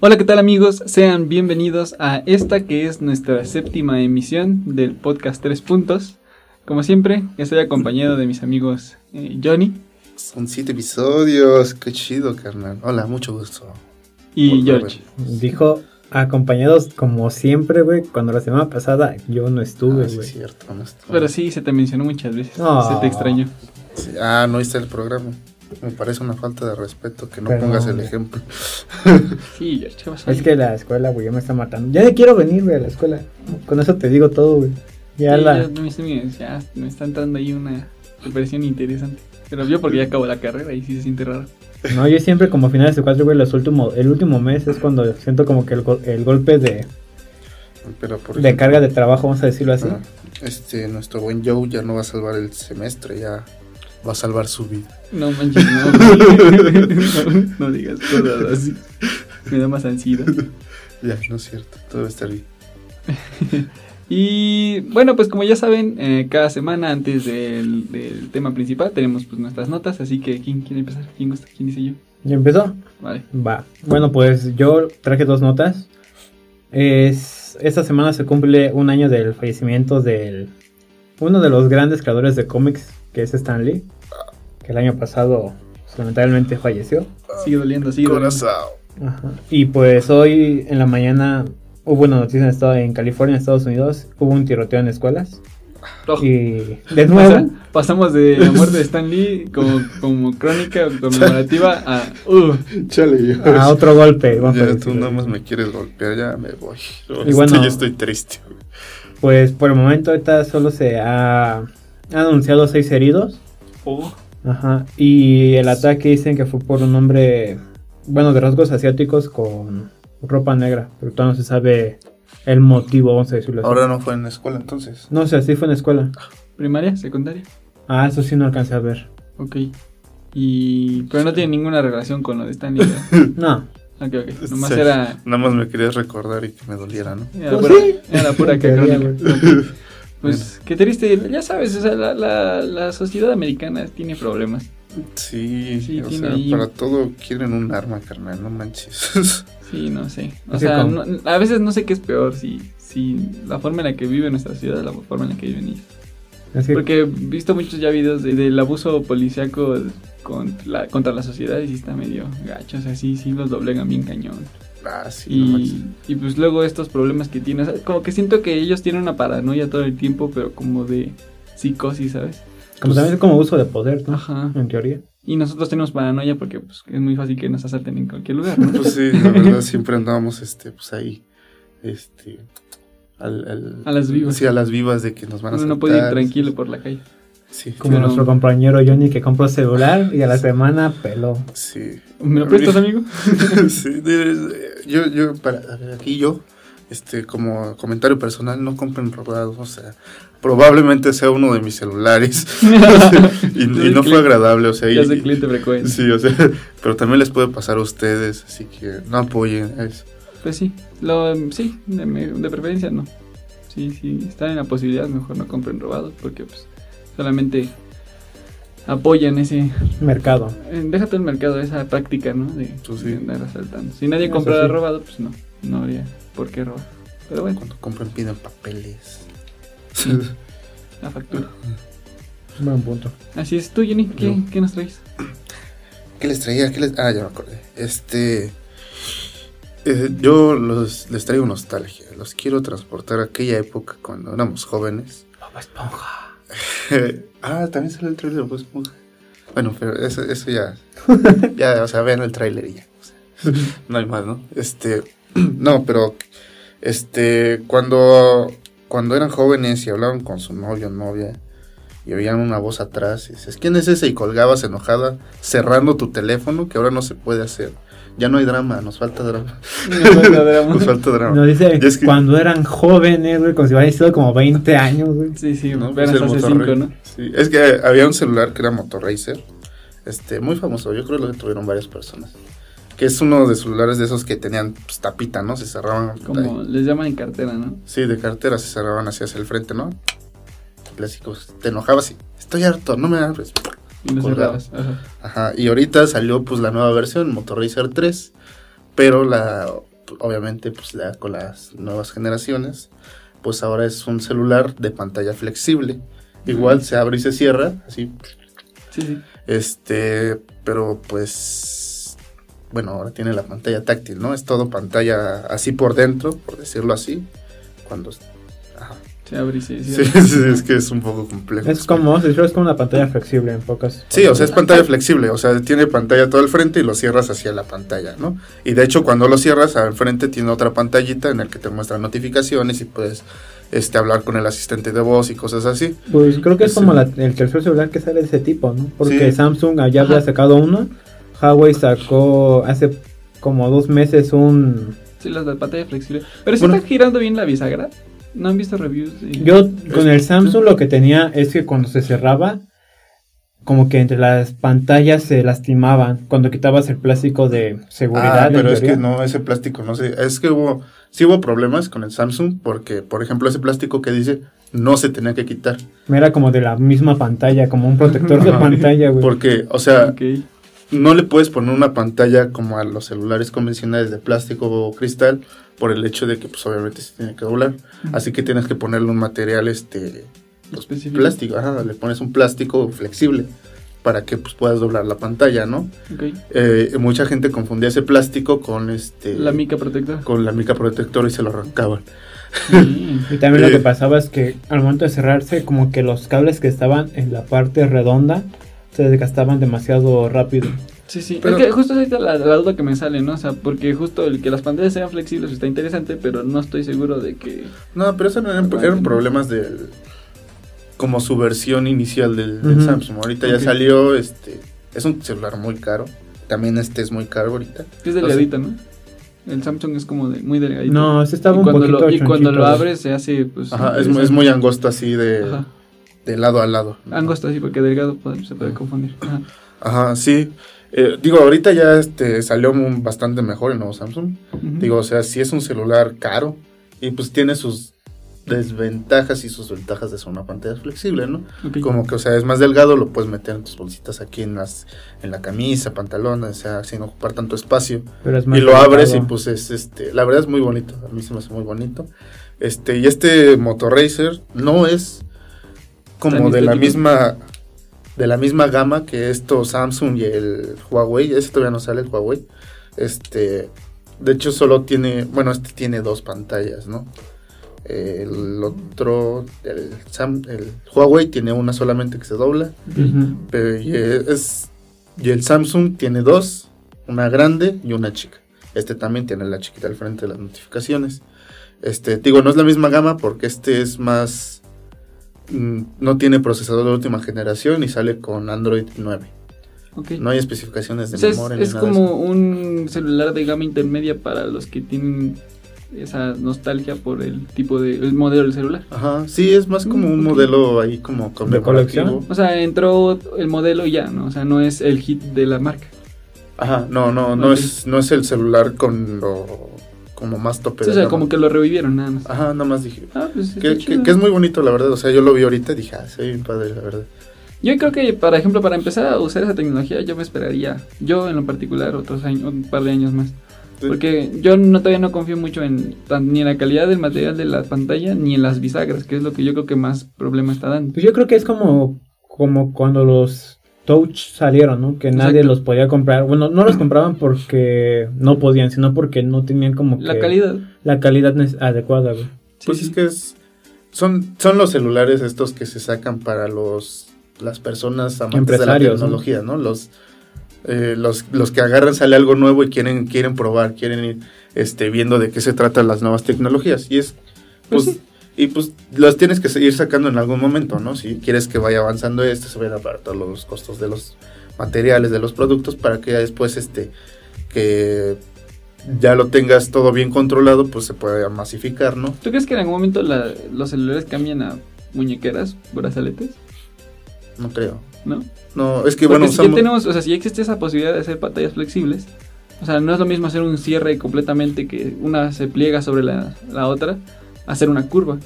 Hola, ¿qué tal amigos? Sean bienvenidos a esta que es nuestra séptima emisión del podcast Tres Puntos. Como siempre, estoy acompañado de mis amigos eh, Johnny Son siete episodios, qué chido, carnal. Hola, mucho gusto. y Por George. Dijo acompañados como siempre, güey. Cuando la semana pasada yo no estuve, Ah, sí, güey. es cierto, no está. Pero sí, se te mencionó muchas veces. Se te extrañó. Sí, Ah, no está el programa. Me parece una falta de respeto que no pongas el ejemplo. Sí, George, ¿qué pasó? es que la escuela, güey, ya me está matando. Ya quiero venir, güey, a la escuela. Con eso te digo todo, güey. Ya Sí, la. ya me está entrando ahí una preparación interesante. Pero yo porque ya acabo la carrera y sí se siente raro. No, yo siempre como a finales de cuatro, güey, los últimos, el último mes es cuando siento como que el, gol- el golpe de, Pero por de ejemplo, carga de trabajo, vamos a decirlo así. ah, este, nuestro buen Joe ya no va a salvar el semestre, ya va a salvar su vida. No manches, no, no, no digas cosas así. Me da más ansiedad. Ya, no es cierto, todo va a estar bien. Y bueno, pues como ya saben, eh, cada semana antes del, del tema principal tenemos pues nuestras notas, así que ¿quién quiere empezar? ¿Quién gusta? ¿Quién dice yo? ¿Ya empezó? Vale. Va. Bueno, pues yo traje dos notas. Es, esta semana se cumple un año del fallecimiento del uno de los grandes creadores de cómics, que es Stan Lee, que el año pasado pues, lamentablemente falleció. Sigue doliendo, sigue doliendo. Corazón. Ajá. Y pues hoy en la mañana hubo una noticia en, estado, en California, en Estados Unidos, hubo un tiroteo en escuelas. Oh. Y de O nuevo, sea, pasamos de la muerte de Stan Lee como, como crónica conmemorativa a... Uh, Chale, yo. a otro golpe. vamos a Ya tú nada más me quieres golpear, ya me voy. Y bueno- Este, ya estoy triste. güey. Pues por el momento ahorita solo se ha, ha anunciado seis heridos. oh, Ajá. Y el ataque dicen que fue por un hombre, bueno, de rasgos asiáticos con ropa negra, pero todavía no se sabe el motivo, vamos a decirlo así. Ahora no fue en la escuela entonces. No sé, sí fue en la escuela. primaria, secundaria. Ah, eso sí no alcancé a ver. Ok. Y... Pero no tiene ninguna relación con lo de Stan Lee. ¿verdad? No. Ok, ok. Nomás Sí. era... Nada más me querías recordar y que me doliera, ¿no? Era Pues pura, sí. era pura que Pues qué triste, ya sabes, o sea, la, la, la sociedad americana tiene problemas. Sí, Sí, o tiene sea, ahí- para todo quieren un arma, carnal, no manches. Sí, no sé. O sea, no- a veces no sé qué es peor, si, si la forma en la que vive nuestra ciudad la forma en la que viven ellos. Así Porque he visto muchos ya videos de- del abuso policiaco contra la, contra la sociedad y sí está medio gacho, o sea, sí, sí los doblegan bien cañón. Ah, sí, no. Y, y pues luego estos problemas que tienen, o sea, como que siento que ellos tienen una paranoia todo el tiempo, pero como de psicosis, ¿sabes? como también es como uso de poder, ¿no? Ajá. En teoría. Y nosotros tenemos paranoia porque pues, es muy fácil que nos asalten en cualquier lugar, ¿no? Pues sí, la verdad siempre andábamos, este, pues ahí, este, al, al- A las vivas. Sí, a las vivas de que nos van a Uno saltar. no puede ir tranquilo por la calle. Sí, Como Pero- nuestro compañero Johnny que compró celular y a la semana peló. sí. ¿Me lo prestas, amigo? sí, yo, yo, para, aquí yo, este, como comentario personal, no compren robados, o sea, probablemente sea uno de mis celulares y, y no fue agradable, o sea, y- frecuente. Sí, o sea, pero también les puede pasar a ustedes, así que no apoyen eso. Pues sí, lo, sí, de, de preferencia no. Sí, sí, están en la posibilidad, mejor no compren robados porque pues solamente apoyan ese, Mercado. eh, déjate el mercado, esa práctica, ¿no? De, Pues sí. de andar asaltando. Si nadie comprara sí. robado, pues no, no habría por qué robar. Pero bueno, Cuando compran piden papeles. la factura. Buen punto. Así es, tú, Jenny, ¿qué. ¿qué nos traes? ¿Qué les traía? ¿Qué les... Ah, ya me acordé. Este. eh, yo los, les traigo nostalgia. Los quiero transportar a aquella época cuando éramos jóvenes. Bob Esponja. ah, también sale el trailer de Bob Esponja. Bueno, pero eso, eso ya. Ya, o sea, vean el trailer y ya. o sea, no hay más, ¿no? Este. No, pero. Este. Cuando. Cuando eran jóvenes y hablaban con su novio o novia. Y oían una voz atrás y dices, ¿quién es ese? Y colgabas enojada, cerrando tu teléfono, que ahora no se puede hacer. Ya no hay drama, nos falta drama. Nos falta drama. Nos dice Y es que- cuando eran jóvenes, güey, como si hubiera sido como 20 años, güey. Sí, sí, ¿no? apenas Pues hace Motorray. cinco, ¿no? Sí, es que había un celular que era Motorracer, este, muy famoso, yo creo que lo tuvieron varias personas. Que es uno de celulares de esos que tenían pues, tapita, ¿no? Se cerraban. Como les llaman en cartera, ¿no? Sí, de cartera se cerraban así hacia el frente, ¿no? Clásicos. Te enojabas y estoy harto, no me abres. Ajá. Ajá. Y ahorita salió pues la nueva versión, Motorracer 3. Pero la, obviamente, pues con las nuevas generaciones, pues ahora es un celular de pantalla flexible. Igual se abre y se cierra, así. Sí, sí. Este, pero pues, bueno, ahora tiene la pantalla táctil, ¿no? Es todo pantalla así por dentro, por decirlo así. Cuando... Ajá. Se abre Sí, sí, es que es un poco complejo. Es como, es como una pantalla flexible en pocas. Sí, o sea, es pantalla flexible, o sea, tiene pantalla todo al frente y lo cierras hacia la pantalla, ¿no? Y de hecho, cuando lo cierras, al frente tiene otra pantallita en la que te muestra notificaciones y puedes este, hablar con el asistente de voz y cosas así. Pues creo que es como la- el tercer celular que sale de ese tipo, ¿no? Porque Sí. Samsung ya había sacado uno, Huawei sacó hace como dos meses un... Sí, las de pantalla flexible. Pero si Bueno. está girando bien la bisagra. ¿No han visto reviews? de- Yo con el Samsung lo que tenía es que cuando se cerraba, como que entre las pantallas se lastimaban cuando quitabas el plástico de seguridad. Ah, pero es que no, ese plástico, no sé, es que hubo, sí hubo problemas con el Samsung porque, por ejemplo, ese plástico que dice no se tenía que quitar. Era como de la misma pantalla, como un protector de pantalla, güey. Porque, o sea. No le puedes poner una pantalla como a los celulares convencionales de plástico o cristal por el hecho de que pues obviamente se tiene que doblar. Así que tienes que ponerle un material este pues, plástico, ajá, le pones un plástico flexible para que pues puedas doblar la pantalla, ¿no? Ok. Eh, mucha gente confundía ese plástico con este La mica protectora. con la mica protectora y se lo arrancaban. Sí. Y también lo Eh, que pasaba es que al momento de cerrarse, como que los cables que estaban en la parte redonda se desgastaban demasiado rápido. Sí, sí. Pero- es que justo ahorita la, la duda que me sale, ¿no? O sea, porque justo el que las pantallas sean flexibles está interesante, pero no estoy seguro de que. No, pero eso no eran, eran problemas del como su versión inicial del. Samsung. Ahorita ya salió, este, es un celular muy caro. También este es muy caro ahorita. Es delgadito, ¿no? El Samsung es como de, muy delgadito. No, se estaba y un poquito lo, Y cuando lo abres se hace, pues. Ajá, es, muy- es muy angosto así de, Ajá. De lado a lado. Angosto así, porque delgado puede- se puede confundir. Ajá. Ajá, sí. Eh, digo, ahorita ya este, salió un- bastante mejor el nuevo Samsung. Digo, o sea, sí es un celular caro y pues tiene sus desventajas y sus ventajas de ser una pantalla flexible, ¿no? Como que, o sea, es más delgado, lo puedes meter en tus bolsitas aquí en las en la camisa, pantalón, o sea, sin ocupar tanto espacio. Pero es más Y lo abres y pues es este, la verdad es muy bonito, a mí se me hace muy bonito. Este, y este Motorracer no es como de la misma de la misma gama que esto Samsung y el Huawei, ese todavía no sale el Huawei. Este, de hecho solo tiene, bueno, este tiene dos pantallas, ¿no? El otro, el, Sam- el Huawei tiene una solamente que se dobla. Pero y es y el Samsung tiene dos, una grande y una chica. Este también tiene la chiquita al frente de las notificaciones. Este, digo, no es la misma gama porque este es más no tiene procesador de última generación y sale con Android 9. Ok. No hay especificaciones de O sea, es, memoria ni es nada de como un celular de gama intermedia para los que tienen esa nostalgia por el tipo de el modelo del celular. Ajá, sí, es más como Mm, un modelo ahí como conmemorativo. colección? O sea, entró el modelo y ya, ¿no? O sea, no es el hit de la marca. Ajá, no, no, no es no es el celular con lo como más tope Sí, o sea, gama. como que lo revivieron nada más. Ajá, nada más dije, Ah, pues Que, que- que es muy bonito, la verdad. O sea, yo lo vi ahorita y dije, ah, ve bien padre, la verdad. Yo creo que, por ejemplo, para empezar a usar esa tecnología, yo me esperaría, yo en lo particular, otros años, un par de años más. Porque yo no, todavía no confío mucho en tan- ni en la calidad del material de la pantalla ni en las bisagras, que es lo que yo creo que más problema está dando. Pues yo creo que es como, como cuando los Touch salieron, ¿no? Que nadie Exacto. los podía comprar. Bueno, no los compraban porque no podían, sino porque no tenían como que La calidad. la calidad adecuada, güey. sí, pues sí. es que es. Son, son los celulares estos que se sacan para los las personas amantes de la tecnología, ¿no? Los, eh, los, los que agarran, sale algo nuevo y quieren, quieren probar, quieren ir este, viendo de qué se tratan las nuevas tecnologías. Y es. Pues Pues, sí. Y pues los tienes que seguir sacando en algún momento, ¿no? Si quieres que vaya avanzando esto, se vayan a pagar todos los costos de los materiales, de los productos, para que ya después, este, que ya lo tengas todo bien controlado, pues se pueda masificar, ¿no? ¿Tú crees que en algún momento la- los celulares cambian a muñequeras, brazaletes? No creo. ¿No? No, es que Porque bueno, si ya usamos- tenemos, o sea, si ya existe esa posibilidad de hacer pantallas flexibles, o sea, no es lo mismo hacer un cierre completamente que una se pliega sobre la, la otra, hacer una curva.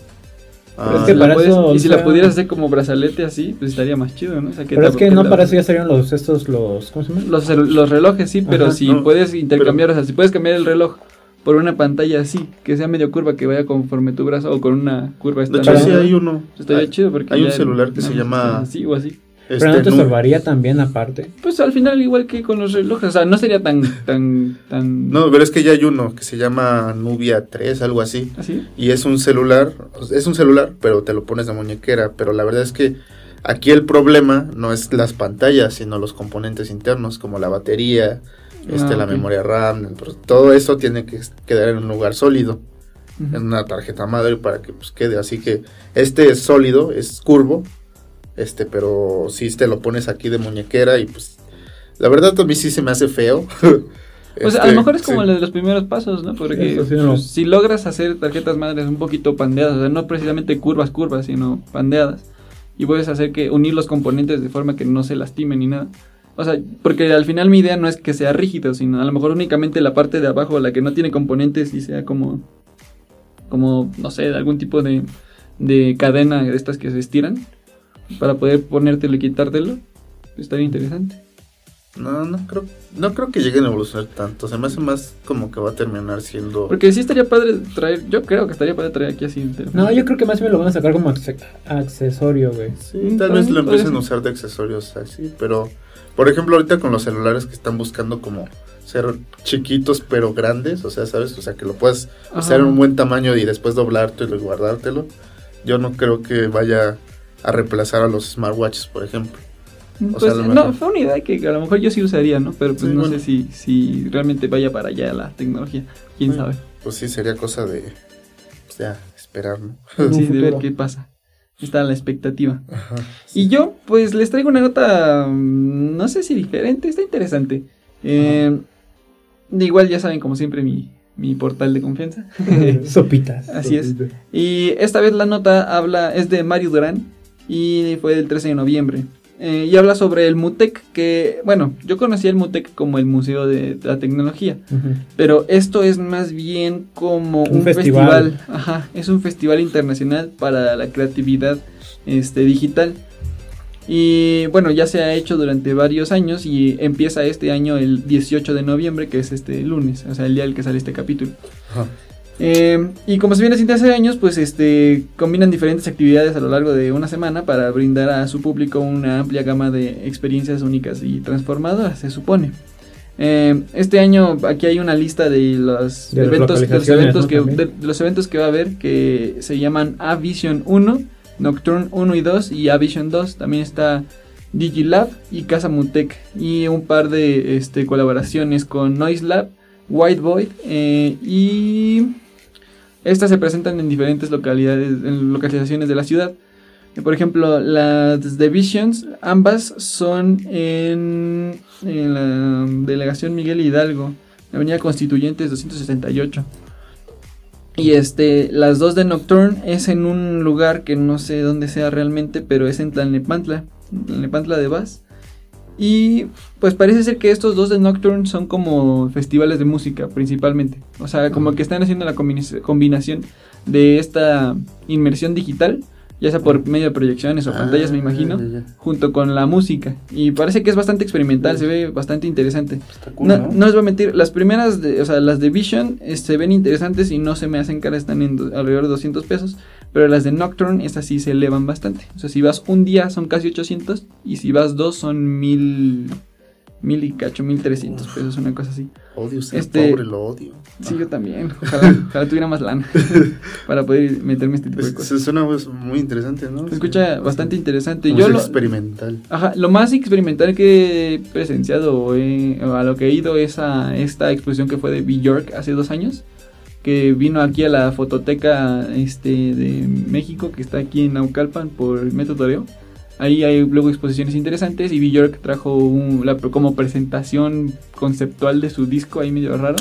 Ah, Pero es que la para puedes- eso, y si sea- la pudieras hacer como brazalete así, pues estaría más chido, ¿no? O sea, que Pero es que no la- para eso ya salieron los estos los ¿cómo se llama? Los, relojes sí, pero Ajá, si no, puedes intercambiar, o sea, si puedes cambiar el reloj por una pantalla así, que sea medio curva, que vaya conforme tu brazo o con una curva De hecho, sí hay uno. Estaría hay, chido porque hay un celular que se llama- así o así. Pero no este, te estorbaría también aparte. Pues al final igual que con los relojes, o sea, no sería tan tan tan No, pero es que ya hay uno que se llama Nubia 3, algo así. así. Y es un celular, es un celular, pero te lo pones de muñequera. Pero la verdad es que aquí el problema no es las pantallas, sino los componentes internos, como la batería, este, Ah, la ok. memoria RAM. Todo eso tiene que quedar en un lugar sólido, en una tarjeta madre para que pues, quede. Así que este es sólido, es curvo, este, pero si te lo pones aquí de muñequera y pues la verdad a mí sí se me hace feo. Pues a Este, lo mejor es como sí. lo de los primeros pasos, ¿no? Porque pues, si logras hacer tarjetas madres un poquito pandeadas, o sea, no precisamente curvas, curvas, sino pandeadas, y puedes hacer que unir los componentes de forma que no se lastimen ni nada. O sea, porque al final mi idea no es que sea rígido, sino a lo mejor únicamente la parte de abajo, la que no tiene componentes, y sea como, como, no sé, algún tipo de, de cadena de estas que se estiran, para poder ponértelo y quitártelo. Estaría interesante. No, no creo, no creo que lleguen a evolucionar tanto. Se me hace más como que va a terminar siendo. Porque sí estaría padre traer, yo creo que estaría padre traer aquí así un teléfono. No, yo creo que más bien lo van a sacar como acce- accesorio, güey. Sí, Mm, tal vez lo empiecen a usar de accesorios así, pero por ejemplo ahorita con los celulares que están buscando como ser chiquitos pero grandes, o sea, ¿sabes? O sea, que lo puedas Ajá. hacer en un buen tamaño y después doblártelo y guardártelo. Yo no creo que vaya a reemplazar a los smartwatches, por ejemplo. Pues, sea, a lo no, fue una idea que a lo mejor yo sí usaría, ¿no? Pero pues Sí, no bueno. sé si, si realmente vaya para allá la tecnología. ¿Quién Bueno. sabe? Pues sí, sería cosa de, pues ya, esperar, ¿no? Sí, de ver qué pasa. Está la expectativa. Ajá. Y yo, pues les traigo una nota, mm, no sé si diferente, está interesante. Eh, de igual ya saben, como siempre, mi, mi portal de confianza. Sopitas. Así es. Y esta vez la nota habla, es de Mario Durán y fue del 13 de noviembre. Eh, y habla sobre el MUTEC, que, bueno, yo conocía el MUTEC como el Museo de la Tecnología, pero esto es más bien como un, Un festival. festival. Ajá, es un festival internacional para la creatividad este, digital. Y bueno, ya se ha hecho durante varios años y empieza este año el 18 de noviembre, que es este lunes, o sea, el día del que sale este capítulo. Ajá. Eh, y como se viene haciendo hace años, pues este combinan diferentes actividades a lo largo de una semana para brindar a su público una amplia gama de experiencias únicas y transformadoras, se supone. Eh, este año aquí hay una lista de los De eventos, de los eventos ¿no? que También. de- de los eventos que va a haber que se llaman A Vision 1, Nocturne 1 y 2 y A Vision 2. También está Digilab y Casa Mutec y un par de este, colaboraciones con Noise Lab, White Void eh, y estas se presentan en diferentes localidades, en localizaciones de la ciudad. Por ejemplo, las The Visions, ambas son en, la delegación Miguel Hidalgo, Avenida Constituyentes 268. Y este, las dos de Nocturne es en un lugar que no sé dónde sea realmente, pero es en Tlalnepantla, Tlalnepantla de Vaz. Y pues parece ser que estos dos de Nocturne son como festivales de música principalmente. O sea, como que están haciendo la combina- combinación de esta inmersión digital, ya sea por medio de proyecciones o pantallas, me Ah, imagino, ya, ya. junto con la música. Y parece que es bastante experimental, se ve bastante interesante. Está cool, No, ¿no? no les voy a mentir, las primeras, de- o sea, las de Vision eh, se ven interesantes y no se me hacen caras, están en do- alrededor de 200 pesos. Pero las de Nocturne, estas sí se elevan bastante. O sea, si vas un día son casi 800 y si vas dos son mil, mil y cacho, 1300 pesos, una cosa así. Odio ser Este- pobre, lo odio. Sí, yo también. Ojalá, ojalá tuviera más lana para poder meterme este tipo de Es- cosas. se suena pues, muy interesante, ¿no? Se escucha bastante interesante. Yo lo, experimental. Ajá, lo más experimental que he presenciado o a lo que he ido es a esta exposición que fue de Bjork hace dos años, que vino aquí a la fototeca este, de México, que está aquí en Naucalpan por Metro Toreo. Ahí hay luego exposiciones interesantes y Bjork trajo un- la, como presentación conceptual de su disco ahí medio raro.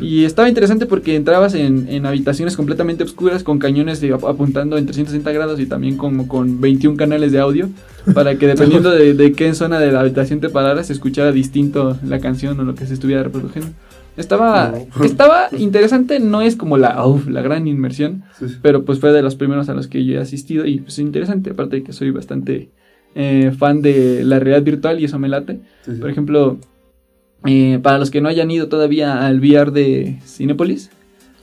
Y estaba interesante porque entrabas en, en habitaciones completamente oscuras con cañones de- apuntando en 360 grados y también como con 21 canales de audio para que dependiendo de, de qué zona de la habitación te pararas se escuchara distinto la canción o lo que se estuviera reproduciendo. Estaba, No. estaba interesante, no es como la, la gran inmersión, Sí, sí. pero pues fue de los primeros a los que yo he asistido y pues interesante, aparte de que soy bastante eh, fan de la realidad virtual y eso me late. Sí. Por ejemplo, Eh, para los que no hayan ido todavía al VR de Cinepolis,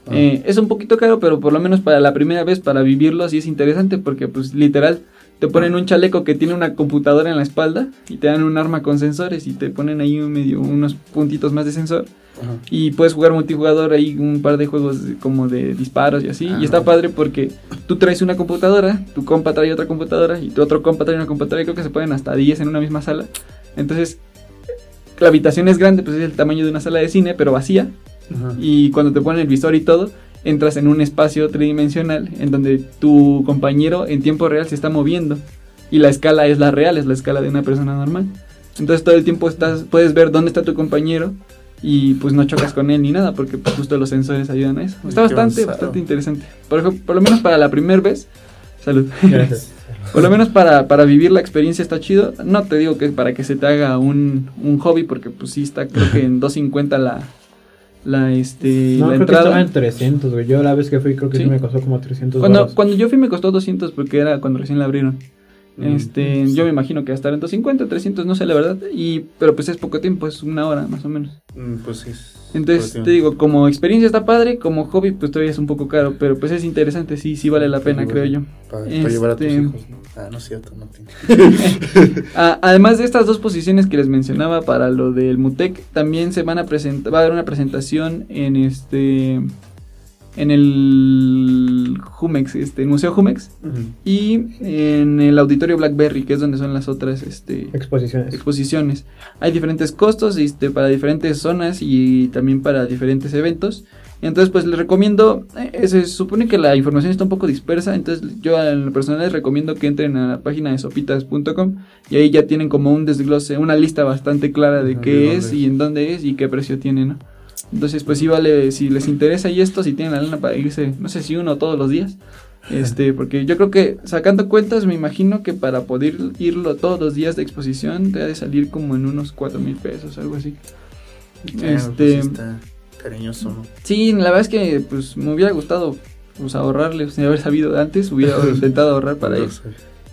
Ah. eh, es un poquito caro, pero por lo menos para la primera vez, para vivirlo así es interesante, porque pues literal te ponen un chaleco que tiene una computadora en la espalda y te dan un arma con sensores y te ponen ahí un medio unos puntitos más de sensor Ajá. y puedes jugar multijugador ahí un par de juegos como de disparos y así Ah. y está padre porque tú traes una computadora, tu compa trae otra computadora y tu otro compa trae una computadora y creo que se pueden hasta 10 en una misma sala. Entonces la habitación es grande, pues es el tamaño de una sala de cine, pero vacía Ajá. y cuando te ponen el visor y todo, entras en un espacio tridimensional en donde tu compañero en tiempo real se está moviendo y la escala es la real, es la escala de una persona normal. Entonces todo el tiempo estás, puedes ver dónde está tu compañero y pues no chocas con él ni nada porque pues, justo los sensores ayudan a eso. Está qué bastante, avanzado. bastante interesante. Por, ejemplo, por lo menos para la primera vez, salud. Gracias. Por lo menos para, para vivir la experiencia está chido. No te digo que es para que se te haga un, un hobby, porque pues sí está creo que en 250 la, la, este, No, la creo que estaba entrada. en 300, güey. Yo la vez que fui creo que sí, Sí. me costó como 300 Cuando, cuando yo fui me costó 200 porque era cuando recién la abrieron. Mm, Este, sí. yo me imagino que va a estar en 250, 300, no sé la verdad. Y, pero pues es poco tiempo, es una hora más o menos. Mm, Pues sí. es Entonces, te digo, como experiencia está padre, como hobby pues todavía es un poco caro, pero pues es interesante, sí, sí vale la pena, creo yo. Para, para llevar a tus Este- hijos. ¿no? Ah, no es cierto, no además de estas dos posiciones que les mencionaba para lo del Mutec, también se van a presentar, va a haber una presentación en este, en el Jumex, este, el Museo Jumex y en el Auditorio Blackberry, que es donde son las otras, este, Exposiciones. exposiciones. Hay diferentes costos este, para diferentes zonas y también para diferentes eventos. Entonces, pues les recomiendo, eh, se supone que la información está un poco dispersa, entonces yo en lo personal les recomiendo que entren a la página de sopitas.com y ahí ya tienen como un desglose, una lista bastante clara de qué de es y en dónde es y qué precio tiene, ¿no? Entonces, pues sí vale, si les interesa y esto, si tienen la lana para irse, no sé si uno todos los días, este, porque yo creo que sacando cuentas, me imagino que para poder irlo todos los días de exposición, te ha de salir como en unos cuatro mil pesos, algo así. Ah, este, pues está cariñoso, ¿no? sí, la verdad es que pues me hubiera gustado pues ahorrarle, sin haber sabido antes, hubiera intentado ahorrar para ir. No sé.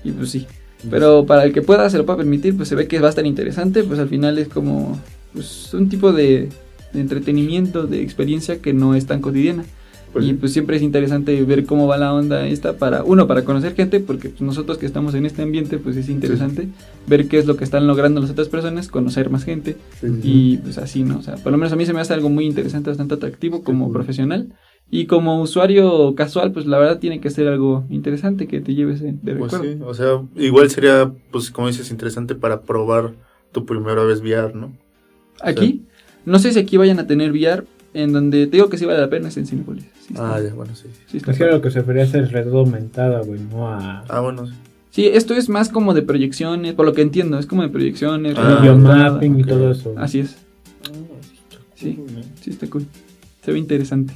Y pues sí. Pero para el que pueda, se lo pueda permitir, pues se ve que va a estar interesante, pues al final es como pues, un tipo de, de entretenimiento, de experiencia que no es tan cotidiana. Pues, y pues siempre es interesante ver cómo va la onda esta para, uno, para conocer gente, porque pues, nosotros que estamos en este ambiente, pues es interesante ver qué es lo que están logrando las otras personas, conocer más gente sí, sí, sí. y pues así, ¿no? O sea, por lo menos a mí se me hace algo muy interesante, bastante atractivo como profesional. Y como usuario casual, pues la verdad tiene que ser algo interesante que te lleves de, Pues recuerdo. sí, o sea, igual sería, pues como dices, interesante para probar tu primera vez VR, ¿no? Aquí, no sé si aquí vayan a tener VR, en donde te digo que sí vale la pena es en Cinepolis. Sí, Ah, ya, bueno, sí. sí está Es que padre. lo que se refería es el realidad aumentada, güey, no a... Ah, bueno, sí. Sí, esto es más como de proyecciones, por lo que entiendo, es como de proyecciones. Ah, mapping y todo eso. Así es, Sí. sí está cool. Se ve interesante.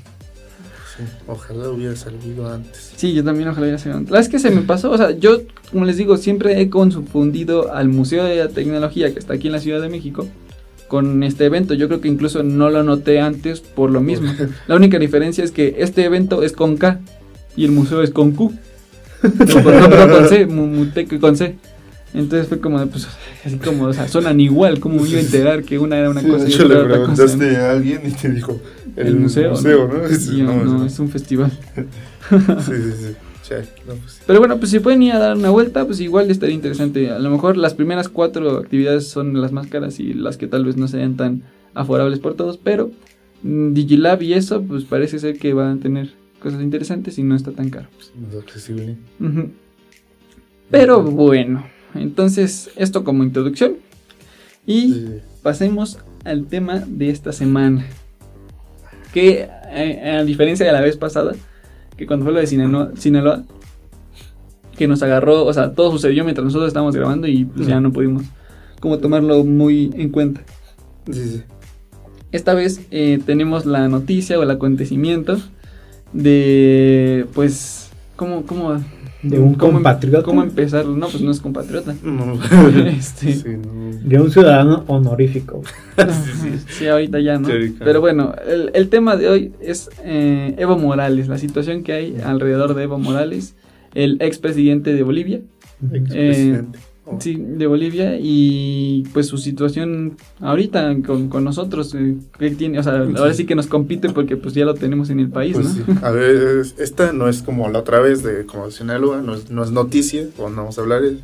Sí, ojalá hubiera salido antes. Sí, yo también ojalá ya se vean. La verdad es que se me pasó, o sea, yo, como les digo, siempre he confundido al Museo de la Tecnología que está aquí en la Ciudad de México con este evento. Yo creo que incluso no lo noté antes por lo mismo. La única diferencia es que este evento es con K y el museo es con Q. No, por- no, pero con C, con C. Entonces fue como, pues, así como, o sea, suenan igual. ¿Cómo me iba a enterar que una era una Sí, cosa y otra le otra cosa? a alguien y te dijo El, museo, ¿no? Yo, no, no, no, es un festival. Sí, sí, sí. No, pues sí. Pero bueno, pues si pueden ir a dar una vuelta, pues igual estaría interesante. A lo mejor las primeras cuatro actividades son las más caras y las que tal vez no sean tan aforables por todos, pero mm, Digilab y eso, pues parece ser que van a tener cosas interesantes y no está tan caro. Más accesible. Pero bueno, entonces esto como introducción y Sí. pasemos al tema de esta semana. Que eh, a diferencia de la vez pasada, que cuando fue lo de Sinaloa, Sinaloa, que nos agarró, o sea, todo sucedió mientras nosotros estábamos grabando y pues ya no pudimos como tomarlo muy en cuenta. Sí, sí. Esta vez eh, tenemos la noticia o el acontecimiento de, pues, ¿cómo, cómo, De un cómo, em- compatriota. ¿Cómo empezar? No, pues no es compatriota. No. Este. Sí, no. De un ciudadano honorífico. Sí, ahorita ya, ¿no? Pero bueno, el, el tema de hoy es eh, Evo Morales, la situación que hay alrededor de Evo Morales, el expresidente de Bolivia. Expresidente. Sí, de Bolivia y pues su situación ahorita con, con nosotros, eh, que tiene, o sea, ahora sí que nos compite porque pues ya lo tenemos en el país, Pues ¿no? sí. A ver, es- esta no es como la otra vez de como Sinaloa, no es, no es noticia, o no vamos a hablar en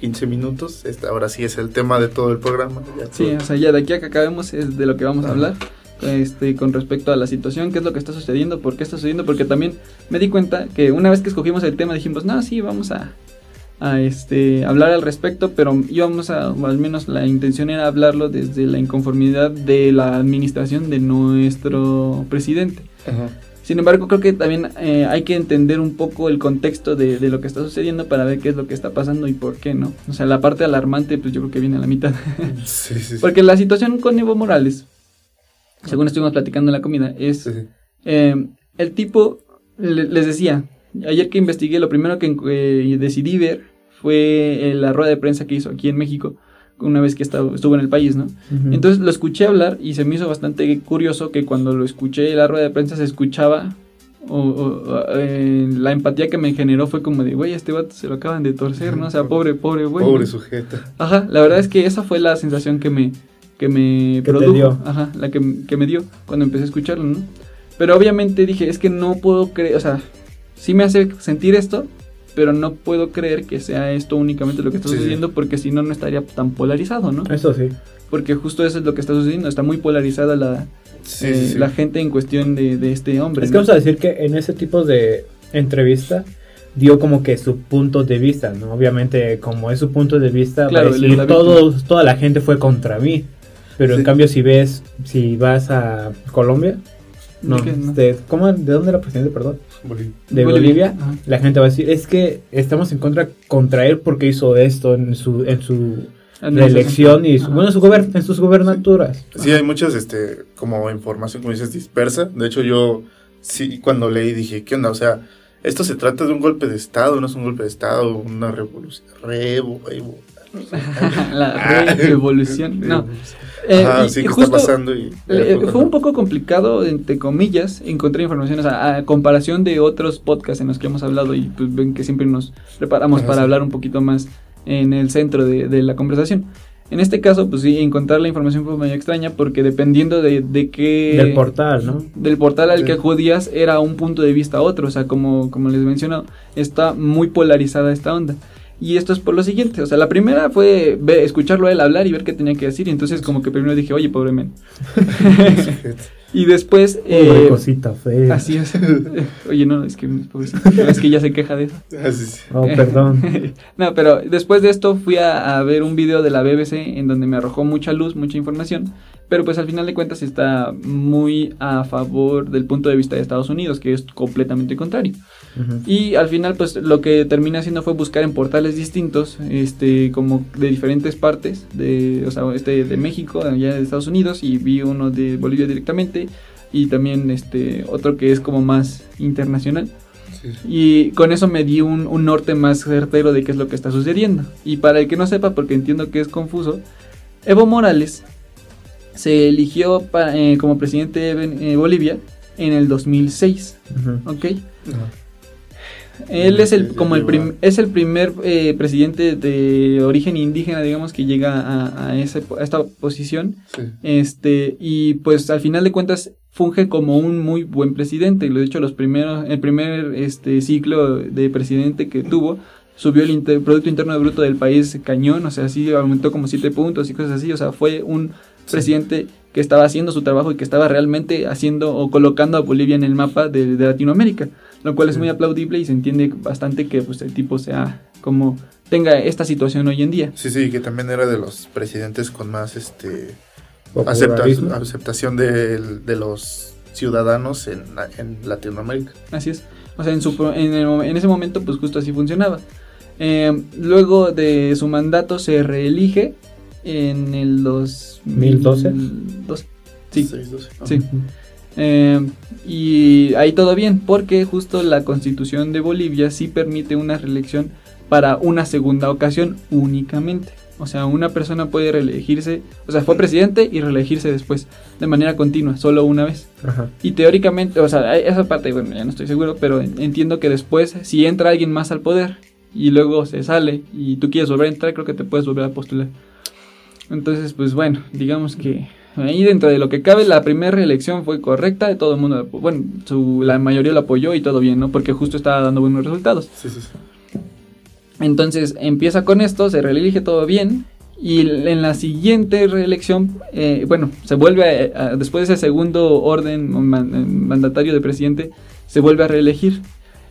15 minutos. Esta ahora sí es el tema de todo el programa. ya Sí, todo. o sea, ya de aquí a que acabemos es de lo que vamos a hablar. Este, con respecto a la situación, qué es lo que está sucediendo, por qué está sucediendo, porque también me di cuenta que una vez que escogimos el tema dijimos, no, sí, vamos a, a este, hablar al respecto, pero íbamos a, o al menos la intención era hablarlo desde la inconformidad de la administración de nuestro presidente. Ajá. Sin embargo, creo que también eh, hay que entender un poco el contexto de, de lo que está sucediendo para ver qué es lo que está pasando y por qué no. O sea, la parte alarmante, pues yo creo que viene a la mitad. Sí, sí, sí. Porque la situación con Evo Morales, según estuvimos platicando en la comida, es eh, el tipo, le- les decía, ayer que investigué, lo primero que eh, decidí ver fue eh, la rueda de prensa que hizo aquí en México, una vez que estaba- estuvo en el país, ¿no? Entonces lo escuché hablar y se me hizo bastante curioso que cuando lo escuché en la rueda de prensa se escuchaba. O, o, eh, la empatía que me generó fue como de, güey, este vato se lo acaban de torcer, ¿no? O sea, pobre, pobre, güey. Pobre sujeto. Ajá, la verdad es que esa fue la sensación que me, que me Que produjo. dio. Ajá, la que, que me dio cuando empecé a escucharlo, ¿no? Pero obviamente dije, es que no puedo creer, o sea, sí me hace sentir esto, pero no puedo creer que sea esto únicamente lo que está Sí, sí. sucediendo, porque si no, no estaría tan polarizado, ¿no? Eso sí. Porque justo eso es lo que está sucediendo, está muy polarizada la, Sí, eh, la gente en cuestión de, de este hombre. Es que vamos a decir que en ese tipo de entrevista dio como que su punto de vista, ¿no? Obviamente, como es su punto de vista, Claro, es la todos, toda la gente fue contra mí. Pero en cambio, si ves, si vas a Colombia, no, ¿De qué? No. de, ¿cómo, ¿de dónde era presidente, perdón? Bolivia. De Bolivia. La gente va a decir, es que estamos en contra contra él porque hizo esto en su, en su reelección y su- bueno, su gober- en sus gubernaturas. Sí, hay muchas, este, como información, como dices, dispersa. De hecho, yo, sí, cuando leí dije, ¿qué onda? O sea, esto se trata de un golpe de Estado, no es un golpe de Estado, una revolución. Revo, evo- la revolución. No. Eh, Ajá, y- sí, y ¿qué justo- está pasando? Y, Eh, fue un poco complicado, entre comillas, encontrar información, o sea, a comparación de otros podcasts en los que hemos hablado y pues ven que siempre nos preparamos Ajá, para sí. hablar un poquito más en el centro de, de la conversación. En este caso, pues sí, encontrar la información fue medio extraña porque dependiendo de, de qué... Del portal, ¿no? del portal al Sí. que acudías era un punto de vista a otro, o sea, como, como les menciono, está muy polarizada esta onda. Y esto es por lo siguiente, o sea, la primera fue ve- escucharlo a él hablar y ver qué tenía que decir, y entonces como que primero dije, oye, pobre men. y después... Pobre eh, cosita fea. así es. oye, no, es que, es que ya se queja de eso. Ah. Oh, perdón. no, pero después de esto fui a, a ver un video de la BBC en donde me arrojó mucha luz, mucha información, pero pues al final de cuentas está muy a favor del punto de vista de Estados Unidos, que es completamente contrario. Y al final pues lo que terminé haciendo fue buscar en portales distintos, este como de diferentes partes, de, o sea, este de México, allá de Estados Unidos y vi uno de Bolivia directamente y también este otro que es como más internacional. Sí. Y con eso me di un, un norte más certero de qué es lo que está sucediendo. Y para el que no sepa, porque entiendo que es confuso, Evo Morales se eligió eh, como presidente de eh, Bolivia en el 2006, Ujú. ¿ok? Él es el, como el, prim- es el primer eh, presidente de origen indígena, digamos, que llega a, a ese- a esta posición. Sí. Este, y pues al final de cuentas funge como un muy buen presidente. Y lo he dicho, los primeros, el primer este, ciclo de presidente que tuvo, subió el inter- Producto Interno Bruto del país cañón, o sea, sí aumentó como 7 puntos y cosas así. O sea, fue un presidente que estaba haciendo su trabajo y que estaba realmente haciendo o colocando a Bolivia en el mapa de, de Latinoamérica. Lo cual es muy aplaudible y se entiende bastante que pues, el tipo sea como tenga esta situación hoy en día. Sí, sí, que también era de los presidentes con más este acepta- aceptación de, de los ciudadanos en, en Latinoamérica. Así es. O sea, en, su, pro- en, el en ese momento, pues justo así funcionaba. Eh, luego de su mandato se reelige en el 2012. 2012. Sí, Seis, doce. sí. Eh, y ahí todo bien, porque justo la constitución de Bolivia sí permite una reelección para una segunda ocasión únicamente. O sea, una persona puede reelegirse, o sea, fue presidente y reelegirse después, de manera continua, solo una vez. Ajá. Y teóricamente, o sea, esa parte, bueno, ya no estoy seguro, pero en- entiendo que después, si entra alguien más al poder y luego se sale y tú quieres volver a entrar, creo que te puedes volver a postular. Entonces, pues bueno, digamos que ahí dentro de lo que cabe, la primera reelección fue correcta, todo el mundo, bueno, su, la mayoría lo apoyó y todo bien, ¿no? Porque justo estaba dando buenos resultados. Sí, sí, sí. Entonces empieza con esto, se reelige todo bien. Y en la siguiente reelección, eh, bueno, se vuelve, a- a- después de ese segundo orden man- mandatario de presidente, se vuelve a reelegir.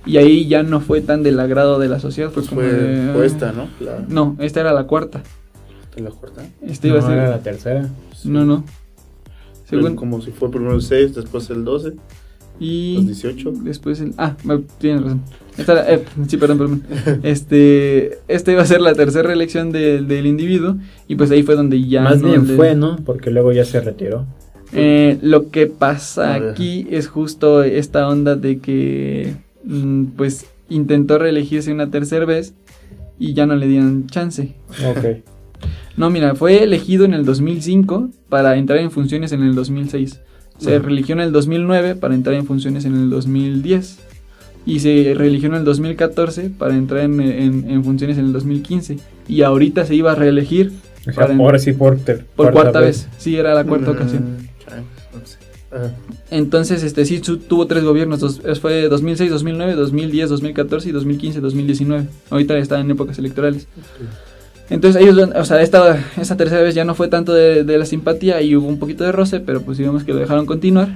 Y ahí ya no fue tan del agrado de la sociedad. Fue Pues como fue, de, fue esta, ¿no? La, No, esta era la cuarta. La cuarta. Este iba No, a ser. era la tercera. No, no. Según, como si fue primero el 6, después el 12, y los 18. después el. Ah, tienes razón. Esta eh, sí, perdón, perdón. Este, esta iba a ser la tercera reelección de- del individuo. Y pues ahí fue donde ya. Más no bien le- fue, ¿no? Porque luego ya se retiró. Eh, lo que pasa aquí es justo esta onda de que mm, pues intentó reelegirse una tercera vez y ya no le dieron chance. Ok. No, mira, fue elegido en el 2005 para entrar en funciones en el 2006. Se Ujú. reeligió en el 2009 para entrar en funciones en el 2010. Y se reeligió en el 2014 para entrar en, en- en funciones en el 2015. Y ahorita se iba a reelegir O sea, Para- ahora sí por, ter- por cuarta vez. Sí, era la cuarta ocasión. Mm. Ajá. Entonces, este sí tuvo tres gobiernos, dos- fue 2006, 2009, 2010, 2014 y 2015, 2019. Ahorita está en épocas electorales. Entonces ellos, o sea, esta, esta tercera vez ya no fue tanto de, de la simpatía y hubo un poquito de roce, pero pues digamos que lo dejaron continuar.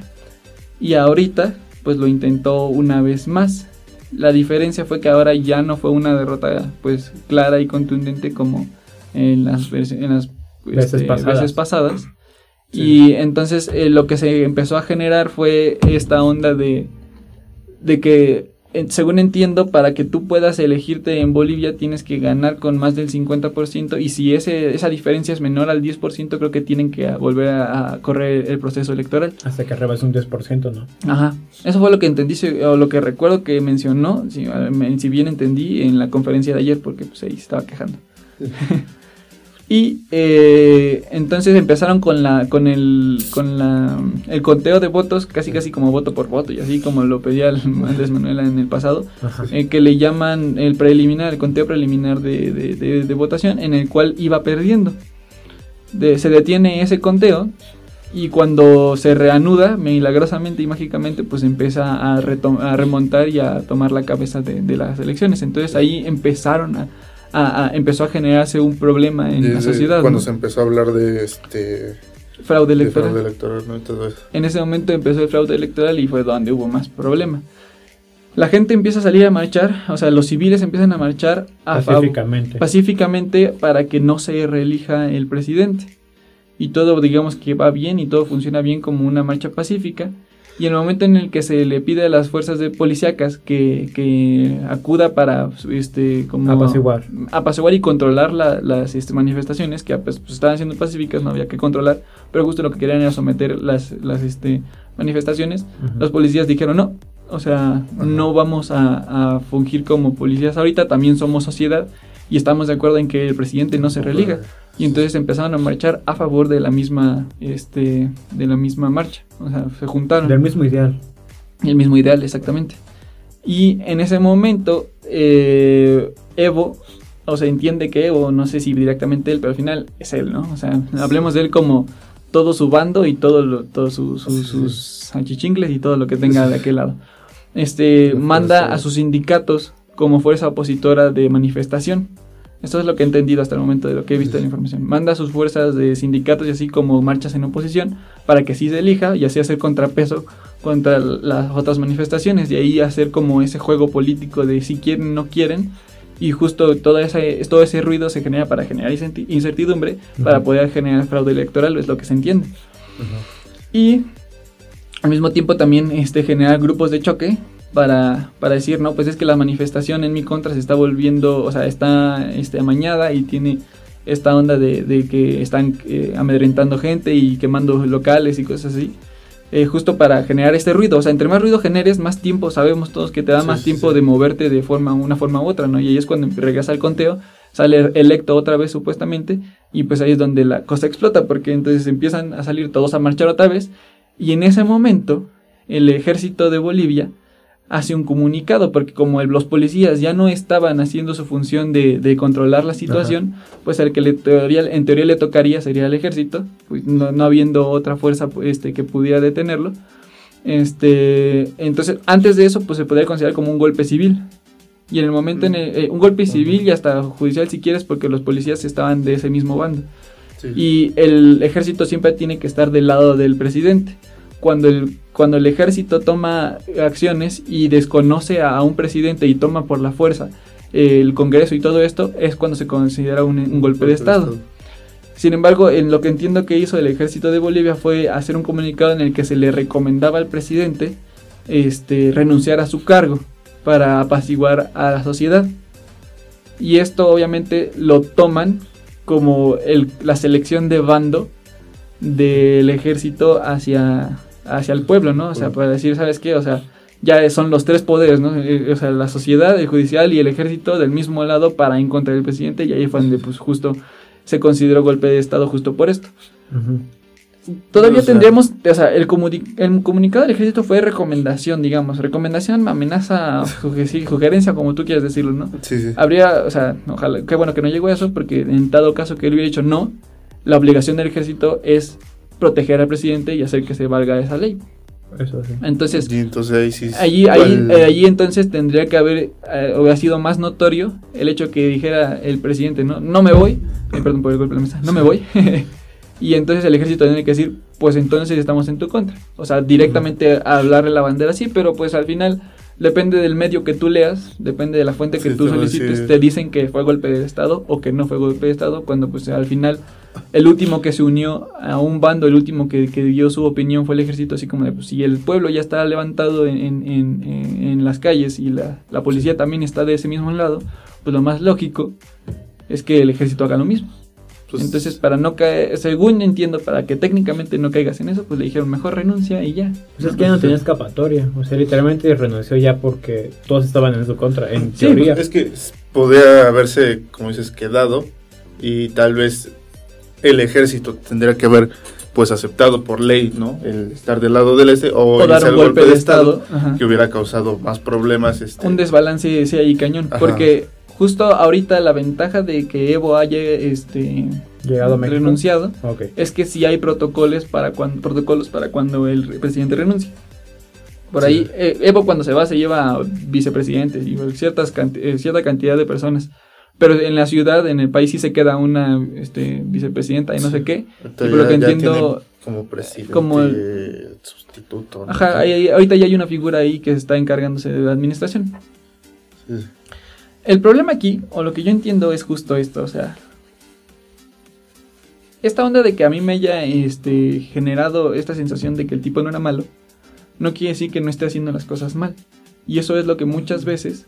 Y ahorita, pues lo intentó una vez más. La diferencia fue que ahora ya no fue una derrota pues clara y contundente como en las, en las Veces este, pasadas. veces pasadas. Sí. Y entonces eh, lo que se empezó a generar fue esta onda de, de que, según entiendo, para que tú puedas elegirte en Bolivia tienes que ganar con más del 50% y si ese, esa diferencia es menor al 10% creo que tienen que volver a, a correr el proceso electoral. Hasta que rebas un 10%, ¿no? Ajá. Eso fue lo que entendí, o lo que recuerdo que mencionó, si, si bien entendí, en la conferencia de ayer, porque pues ahí se estaba quejando. y eh, entonces empezaron con la con el con la el conteo de votos, casi casi como voto por voto, y así como lo pedía el Andrés Manuel en el pasado, eh, que le llaman el preliminar, el conteo preliminar de, de- de- de votación, en el cual iba perdiendo. Se detiene ese conteo y cuando se reanuda, milagrosamente y mágicamente, pues empieza a remontar y a tomar la cabeza de, de las elecciones. Entonces ahí empezaron a, a- a- empezó a generarse un problema en la Desde sociedad. Cuando ¿no? se empezó a hablar de este Fraude de electoral. En ese momento empezó el fraude electoral y fue donde hubo más problema. La gente empieza a salir a marchar, o sea, los civiles empiezan a marchar a Pacíficamente. pacíficamente para que no se reelija el presidente. Y todo, digamos que va bien y todo funciona bien como una marcha pacífica. Y en el momento en el que se le pide a las fuerzas de policíacas que, que acuda para este como Apaciguar. apaciguar y controlar la- las este, manifestaciones que pues, pues, estaban siendo pacíficas, no había que controlar, pero justo lo que querían era someter las, las este, manifestaciones, los policías dijeron no, o sea, no vamos a, a fungir como policías. Ahorita, también somos sociedad y estamos de acuerdo en que el presidente no se religa. Y entonces empezaron a marchar a favor de la misma, este, de la misma marcha. O sea, se juntaron. Del mismo ideal. El mismo ideal, exactamente. Y en ese momento, eh, Evo, o sea, entiende que Evo, no sé si directamente él, pero al final es él, ¿no? O sea, hablemos de él como todo su bando y todo lo, todos su- su- sus achichincles y todo lo que tenga de aquel lado. Este, manda a sus sindicatos como fuerza opositora de manifestación. Esto es lo que he entendido hasta el momento de lo que he visto de la información. Manda sus fuerzas de sindicatos y así como marchas en oposición para que sí se elija y así hacer contrapeso contra las otras manifestaciones y ahí hacer como ese juego político de si quieren o no quieren y justo todo ese, todo ese ruido se genera para generar incertidumbre para poder generar fraude electoral, es lo que se entiende. Y al mismo tiempo también este, generar grupos de choque para, para decir, no, pues es que la manifestación en mi contra se está volviendo, o sea, está este, amañada y tiene esta onda de, de que están eh, amedrentando gente y quemando locales y cosas así. eh, justo para generar este ruido, o sea, entre más ruido generes, más tiempo, sabemos todos que te da Sí, más sí, tiempo sí. de moverte de forma, una forma u otra, ¿no? Y ahí es cuando regresa el conteo, sale electo otra vez supuestamente, y pues ahí es donde la cosa explota, porque entonces empiezan a salir todos a marchar otra vez, y en ese momento el ejército de Bolivia hace un comunicado, porque como los policías ya no estaban haciendo su función de, controlar la situación, pues el que le teoría, en teoría le tocaría sería el ejército, pues no, habiendo otra fuerza este, que pudiera detenerlo. Este, entonces, antes de eso, pues se podría considerar como un golpe civil. Y en el momento, en eh, un golpe civil y hasta judicial si quieres, porque los policías estaban de ese mismo bando. Y el ejército siempre tiene que estar del lado del presidente cuando el, cuando el ejército toma acciones y desconoce a, un presidente y toma por la fuerza el Congreso y todo esto, es cuando se considera un, golpe de Estado. Sin embargo, en lo que entiendo que hizo el ejército de Bolivia fue hacer un comunicado en el que se le recomendaba al presidente este, renunciar a su cargo para apaciguar a la sociedad. Y esto obviamente lo toman como la selección de bando del ejército hacia, hacia el pueblo, ¿no? O sea, para decir, ¿sabes qué? O sea, ya son los tres poderes, ¿no? Eh, o sea, la sociedad, el judicial y el ejército del mismo lado para encontrar el presidente y ahí fue donde pues justo se consideró golpe de estado justo por esto. Todavía tendríamos, o sea, el, comunicado del ejército fue recomendación, digamos, recomendación, amenaza, sugerencia, como tú quieras decirlo, ¿no? Sí, sí. Habría, o sea, ojalá, qué bueno que no llegó a eso, porque en dado caso que él hubiera dicho no, la obligación del ejército es proteger al presidente y hacer que se valga esa ley. Eso sí. Entonces, entonces ahí sí. Allí, eh, entonces tendría que haber, eh, hubiera sido más notorio el hecho que dijera el presidente, no, no me voy, eh, perdón por el golpe de la mesa, no me voy. y entonces el ejército tiene que decir, pues entonces estamos en tu contra. O sea, directamente hablarle la bandera sí, pero pues al final depende del medio que tú leas, depende de la fuente que tú solicites, te dicen que fue golpe de Estado o que no fue golpe de Estado, cuando pues al final el último que se unió a un bando, el último que, dio su opinión fue el ejército, así como de, pues si el pueblo ya está levantado en, en, en, las calles y la, la, policía también está de ese mismo lado, pues lo más lógico es que el ejército haga lo mismo. Pues Entonces, para no caer, según entiendo, para que técnicamente no caigas en eso, pues le dijeron mejor renuncia y ya. Pues es que ya no tenía escapatoria. O sea, literalmente renunció ya porque todos estaban en su contra, en teoría. Pues, es que podría haberse, como dices, quedado y tal vez el ejército tendría que haber pues aceptado por ley, ¿no? El estar del lado del este o, dar un golpe, de estado, que hubiera causado más problemas. Este. Un desbalance ese ahí cañón, porque justo ahorita la ventaja de que Evo haya este llegado a renunciado es que sí hay protocolos para cuando protocolos para cuando el presidente renuncia. Por ahí eh, Evo cuando se va se lleva vicepresidentes y ciertas eh, cierta cantidad de personas. Pero en la ciudad, en el país sí se queda una este, vicepresidenta y no sé qué. Entonces, lo que entiendo como presidente como el, sustituto. Ajá, ahorita ya hay una figura ahí que está encargándose de la administración. Sí. El problema aquí, o lo que yo entiendo, es justo esto, o sea. Esta onda de que a mí me haya este, generado esta sensación de que el tipo no era malo, no quiere decir que no esté haciendo las cosas mal. Y eso es lo que muchas veces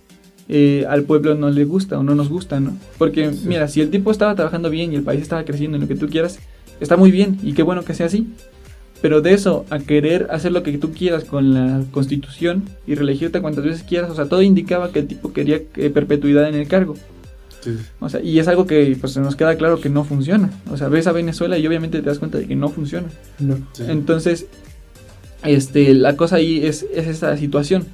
eh, al pueblo no le gusta o no nos gusta, ¿no? Porque, mira, si el tipo estaba trabajando bien y el país estaba creciendo en lo que tú quieras, está muy bien y qué bueno que sea así. Pero de eso a querer hacer lo que tú quieras con la constitución y reelegirte cuantas veces quieras, o sea, todo indicaba que el tipo quería eh, perpetuidad en el cargo. O sea, y es algo que pues nos queda claro que no funciona. O sea, ves a Venezuela y obviamente te das cuenta de que no funciona. Entonces, este, la cosa ahí es, es esa situación.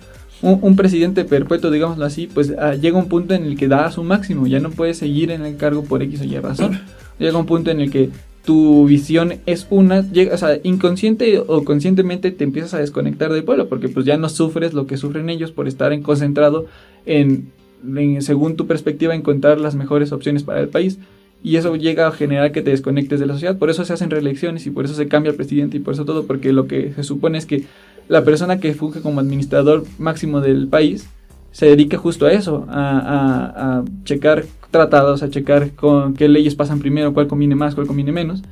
Un, presidente perpetuo, digámoslo así, pues ah, llega un punto en el que da su máximo, ya no puede seguir en el cargo por X o Y razón. Llega un punto en el que tu visión es una, llega, o sea, inconsciente o conscientemente te empiezas a desconectar del pueblo, porque pues ya no sufres lo que sufren ellos por estar en concentrado en, según tu perspectiva, encontrar las mejores opciones para el país. Y eso llega a generar que te desconectes de la sociedad. Por eso se hacen reelecciones y por eso se cambia el presidente y por eso todo, porque lo que se supone es que la persona que funge como administrador máximo del país se dedica justo a eso, a, a checar tratados, a checar con qué leyes pasan primero, cuál conviene más, cuál conviene menos.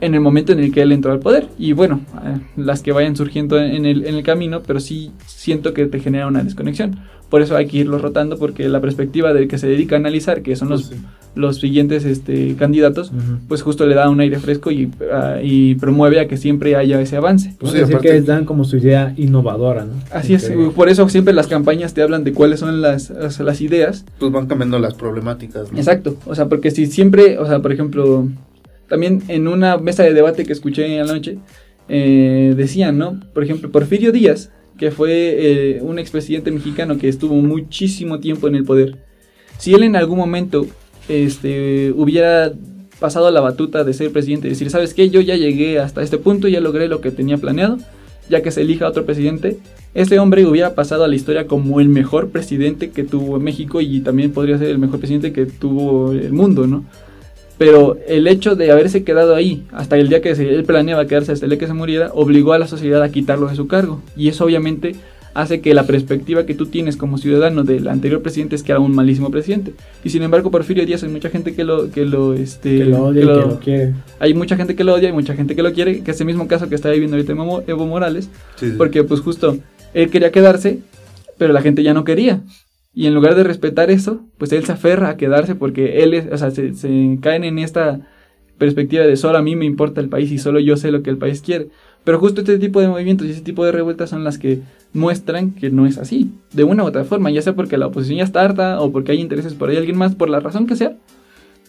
En el momento en el que él entró al poder. Y bueno, eh, las que vayan surgiendo en el, en el camino, pero sí siento que te genera una desconexión. Por eso hay que irlo rotando, porque la perspectiva del que se dedica a analizar, que son los, los siguientes este, candidatos, pues justo le da un aire fresco y, ah, y, promueve a que siempre haya ese avance. Pues sí, decir que dan como su idea innovadora, ¿no? Así es, por eso siempre las campañas te hablan de cuáles son las, las, ideas. Pues van cambiando las problemáticas. Exacto, o sea, porque si siempre, o sea, por ejemplo, también en una mesa de debate que escuché anoche, eh, decían, ¿no? Por ejemplo, Porfirio Díaz que fue eh, un expresidente mexicano que estuvo muchísimo tiempo en el poder, si él en algún momento este, hubiera pasado la batuta de ser presidente y decir, ¿sabes qué? Yo ya llegué hasta este punto, ya logré lo que tenía planeado, ya que se elija otro presidente, este hombre hubiera pasado a la historia como el mejor presidente que tuvo México y también podría ser el mejor presidente que tuvo el mundo, ¿no? Pero el hecho de haberse quedado ahí hasta el día que él planeaba quedarse hasta el día que se muriera, obligó a la sociedad a quitarlo de su cargo. Y eso obviamente hace que la perspectiva que tú tienes como ciudadano del anterior presidente es que era un malísimo presidente. Y sin embargo, Porfirio Díaz hay mucha gente que lo, que lo, este, que lo odia y que lo quiere. Hay mucha gente que lo odia y mucha gente que lo quiere, que es el mismo caso que está viviendo ahorita Evo Morales, Sí, sí. porque pues justo él quería quedarse, pero la gente ya no quería. Y en lugar de respetar eso, pues él se aferra a quedarse porque él es, o sea, se, se caen en esta perspectiva de solo a mí me importa el país y solo yo sé lo que el país quiere. Pero justo este tipo de movimientos y ese tipo de revueltas son las que muestran que no es así, de una u otra forma, ya sea porque la oposición ya está harta o porque hay intereses por ahí alguien más, por la razón que sea,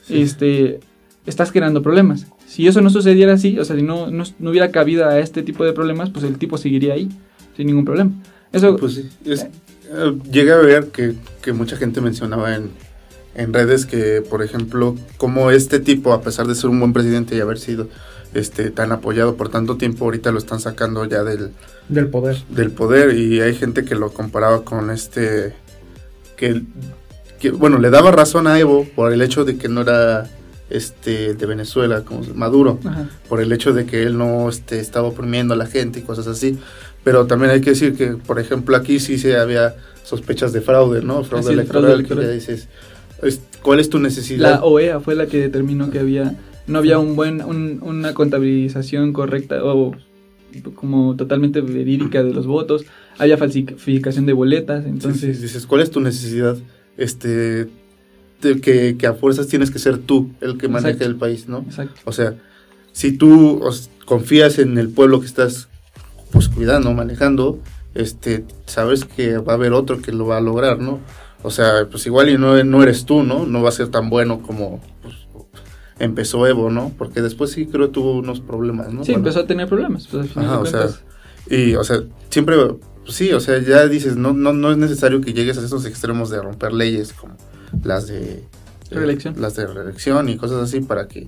Sí. este, estás creando problemas. Si eso no sucediera así, o sea, si no, no, no hubiera cabida a este tipo de problemas, pues el tipo seguiría ahí, sin ningún problema. Eso, Pues sí, es- eh, llegué a ver que, que mucha gente mencionaba en, en redes que, por ejemplo, como este tipo, a pesar de ser un buen presidente y haber sido este tan apoyado por tanto tiempo, ahorita lo están sacando ya del, Del poder. del poder. Y hay gente que lo comparaba con este que, que, bueno le daba razón a Evo por el hecho de que no era este de Venezuela como Maduro ajá, por el hecho de que él no este, estaba oprimiendo a la gente y cosas así pero también hay que decir que por ejemplo aquí sí se había sospechas de fraude no fraude Así es, electoral fraude que ya dices es- ¿cuál es tu necesidad? la OEA fue la que determinó que había no había un buen un- una contabilización correcta o como totalmente verídica de los votos, había falsificación de boletas, entonces sí, dices, ¿cuál es tu necesidad? Este, que, que a fuerzas tienes que ser tú el que maneje Exacto. el país, ¿no? exacto. O sea, si tú os- confías en el pueblo que estás pues cuidando, manejando, este, sabes que va a haber otro que lo va a lograr, ¿no? O sea, pues igual y no, no eres tú, ¿no? No va a ser tan bueno como pues, empezó Evo, ¿no? Porque después sí creo tuvo unos problemas, ¿no? Sí, Bueno, empezó a tener problemas, pues al final Ajá, o sea, y, o sea, siempre, pues sí, o sea, ya dices, no, no, no es necesario que llegues a esos extremos de romper leyes como las de... Reelección. las de reelección y cosas así para que,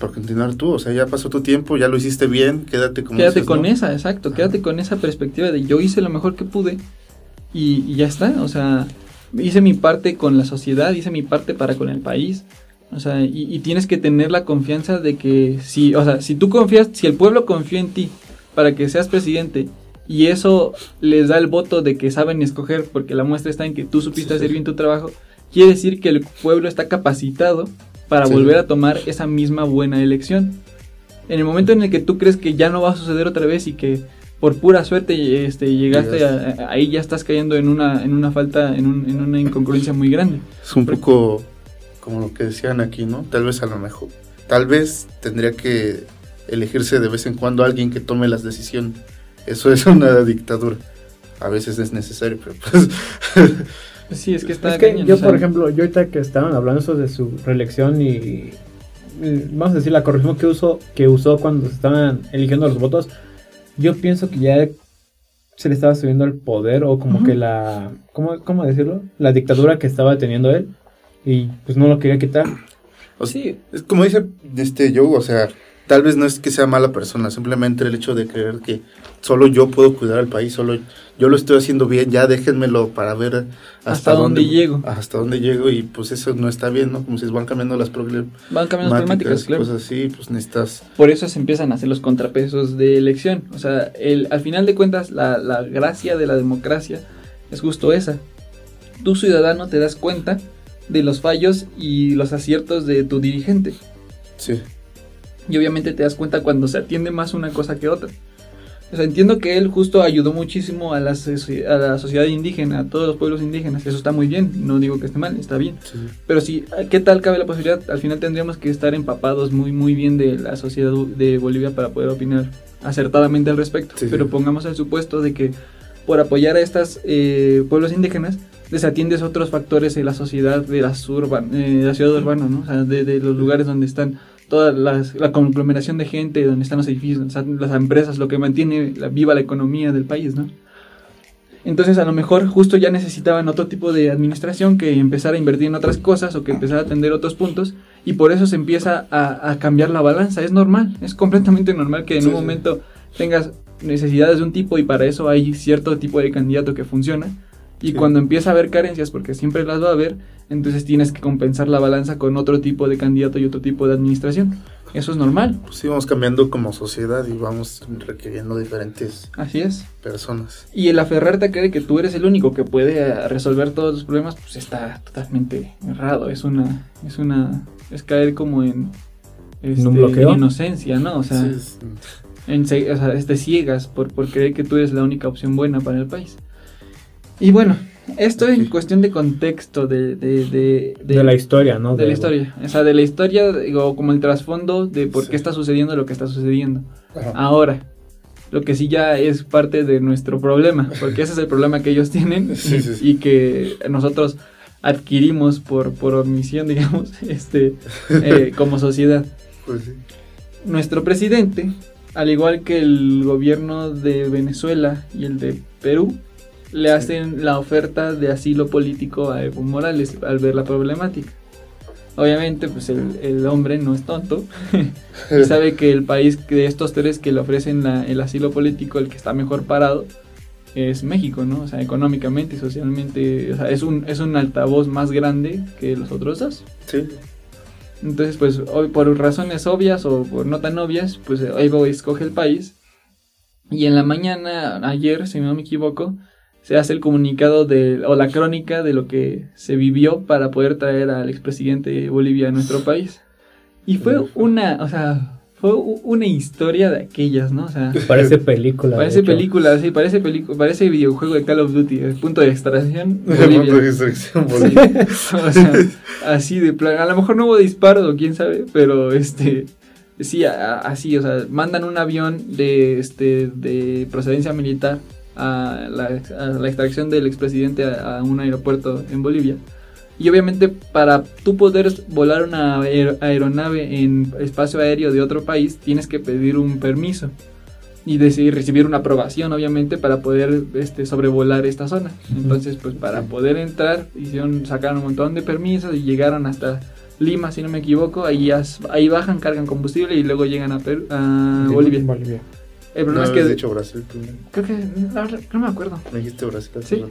para continuar tú, o sea, ya pasó tu tiempo, ya lo hiciste bien, quédate como quédate dices, con ¿no? esa, exacto, quédate con esa perspectiva de yo hice lo mejor que pude y, y ya está, o sea, hice mi parte con la sociedad, hice mi parte para con el país, o sea, y, y tienes que tener la confianza de que si, o sea, si tú confías, si el pueblo confía en ti para que seas presidente y eso les da el voto de que saben escoger porque la muestra está en que tú supiste sí. hacer bien tu trabajo, quiere decir que el pueblo está capacitado para Sí. volver a tomar esa misma buena elección. En el momento en el que tú crees que ya no va a suceder otra vez y que por pura suerte este, llegaste a- a- ahí ya estás cayendo en una, en una falta, en, un- en una incongruencia muy grande. Es un poco como lo que decían aquí, ¿no? Tal vez a lo mejor, tal vez tendría que elegirse de vez en cuando alguien que tome las decisiones. Eso es una dictadura. A veces es necesario, pero pues... Sí, es que está es que cañón, yo, o sea, por ejemplo, yo ahorita que estaban hablando eso de su reelección y vamos a decir la corrección que usó, que usó cuando se estaban eligiendo los votos, yo pienso que ya se le estaba subiendo el poder o como que la, ¿cómo, ¿cómo decirlo? La dictadura que estaba teniendo él y pues no lo quería quitar. o sea, sí, Es como dice este yo, o sea, tal vez no es que sea mala persona, simplemente el hecho de creer que solo yo puedo cuidar al país, solo yo lo estoy haciendo bien, ya déjenmelo para ver hasta, Hasta dónde llego. Hasta dónde llego y pues eso no está bien, ¿no? Como si van cambiando las problemáticas, van cambiando las problemáticas, claro. cosas así, pues necesitas... Por eso se empiezan a hacer los contrapesos de elección. O sea, el, al final de cuentas, la, la gracia de la democracia es justo esa. Tu ciudadano te das cuenta de los fallos y los aciertos de tu dirigente. Sí, Y obviamente te das cuenta cuando se atiende más una cosa que otra. O sea, entiendo que él justo ayudó muchísimo a la, a la sociedad indígena, a todos los pueblos indígenas. Eso está muy bien, no digo que esté mal, está bien. sí. Pero sí, ¿qué tal cabe la posibilidad? Al final tendríamos que estar empapados muy, muy bien de la sociedad de Bolivia para poder opinar acertadamente al respecto. Sí. Pero pongamos el supuesto de que por apoyar a estos pueblos indígenas, desatiendes otros factores de la sociedad, de, las urban, eh, de la ciudad urbana, ¿no? O sea, de, de los lugares donde están toda las- la conglomeración de gente, donde están los edificios, las empresas, lo que mantiene la, viva la economía del país, ¿no? Entonces a lo mejor justo ya necesitaban otro tipo de administración que empezara a invertir en otras cosas o que empezara a atender otros puntos y por eso se empieza a, a cambiar la balanza. Es normal, es completamente normal que en Sí, un sí. momento tengas necesidades de un tipo y para eso hay cierto tipo de candidato que funciona. Y Sí. cuando empieza a haber carencias, porque siempre las va a haber, entonces tienes que compensar la balanza con otro tipo de candidato y otro tipo de administración. Eso es normal, Pues sí, vamos cambiando como sociedad y vamos requiriendo diferentes así es. personas. Y el aferrarte a creer que tú eres el único que puede eh, resolver todos los problemas, pues está totalmente errado. Es una, es una, es caer como en, este, un bloqueo? inocencia, ¿no? O sea, Sí, es- en, o sea, te ciegas por, por creer que tú eres la única opción buena para el país. Y bueno, esto en cuestión de contexto, de, de, de, De, la historia, ¿no? de la historia. O sea, de la historia, digo, como el trasfondo de por Sí. qué está sucediendo lo que está sucediendo. Ajá. Ahora, lo que sí ya es parte de nuestro problema, porque ese es el problema que ellos tienen Sí, y, sí, sí. y que nosotros adquirimos por, por omisión, digamos, este, eh, como sociedad. Pues sí. Nuestro presidente, al igual que el gobierno de Venezuela y el de Perú, le hacen la oferta de asilo político a Evo Morales al ver la problemática. Obviamente, pues el, el hombre no es tonto y sabe que el país de estos tres que le ofrecen la- el asilo político, el que está mejor parado, es México, ¿no? O sea, económicamente y socialmente, o sea, es un, es un altavoz más grande que los otros dos. Sí. Entonces, pues por razones obvias o por no tan obvias, pues Evo escoge el país. Y en la mañana, ayer, si no me equivoco, se hace el comunicado de, o la crónica de lo que se vivió para poder traer al expresidente de Bolivia a nuestro país. Y fue una, o sea, fue una historia de aquellas, ¿no? O sea, Parece película. parece película, sí, parece película, parece videojuego de Call of Duty, el punto de extracción. Punto Bolivia. de extracción, Bolivia. o sea, así de plan. A lo mejor no hubo disparos o quién sabe, pero este. Sí, a- a- así, o sea, mandan un avión de, este, de procedencia militar a la, a la extracción del expresidente a, a un aeropuerto en Bolivia. Y obviamente para tú poder volar una aer- aeronave en espacio aéreo de otro país, tienes que pedir un permiso y decidir recibir una aprobación, obviamente, para poder este, sobrevolar esta zona. Entonces, pues para poder entrar, hicieron, sacaron un montón de permisos y llegaron hasta Lima, si no me equivoco. Ahí, ahí bajan, cargan combustible y luego llegan a, Perú- a Bolivia. Bolivia. El No problema es habías que. dicho Brasil. Creo que. la verdad, no me acuerdo. Me dijiste Brasil. Sí.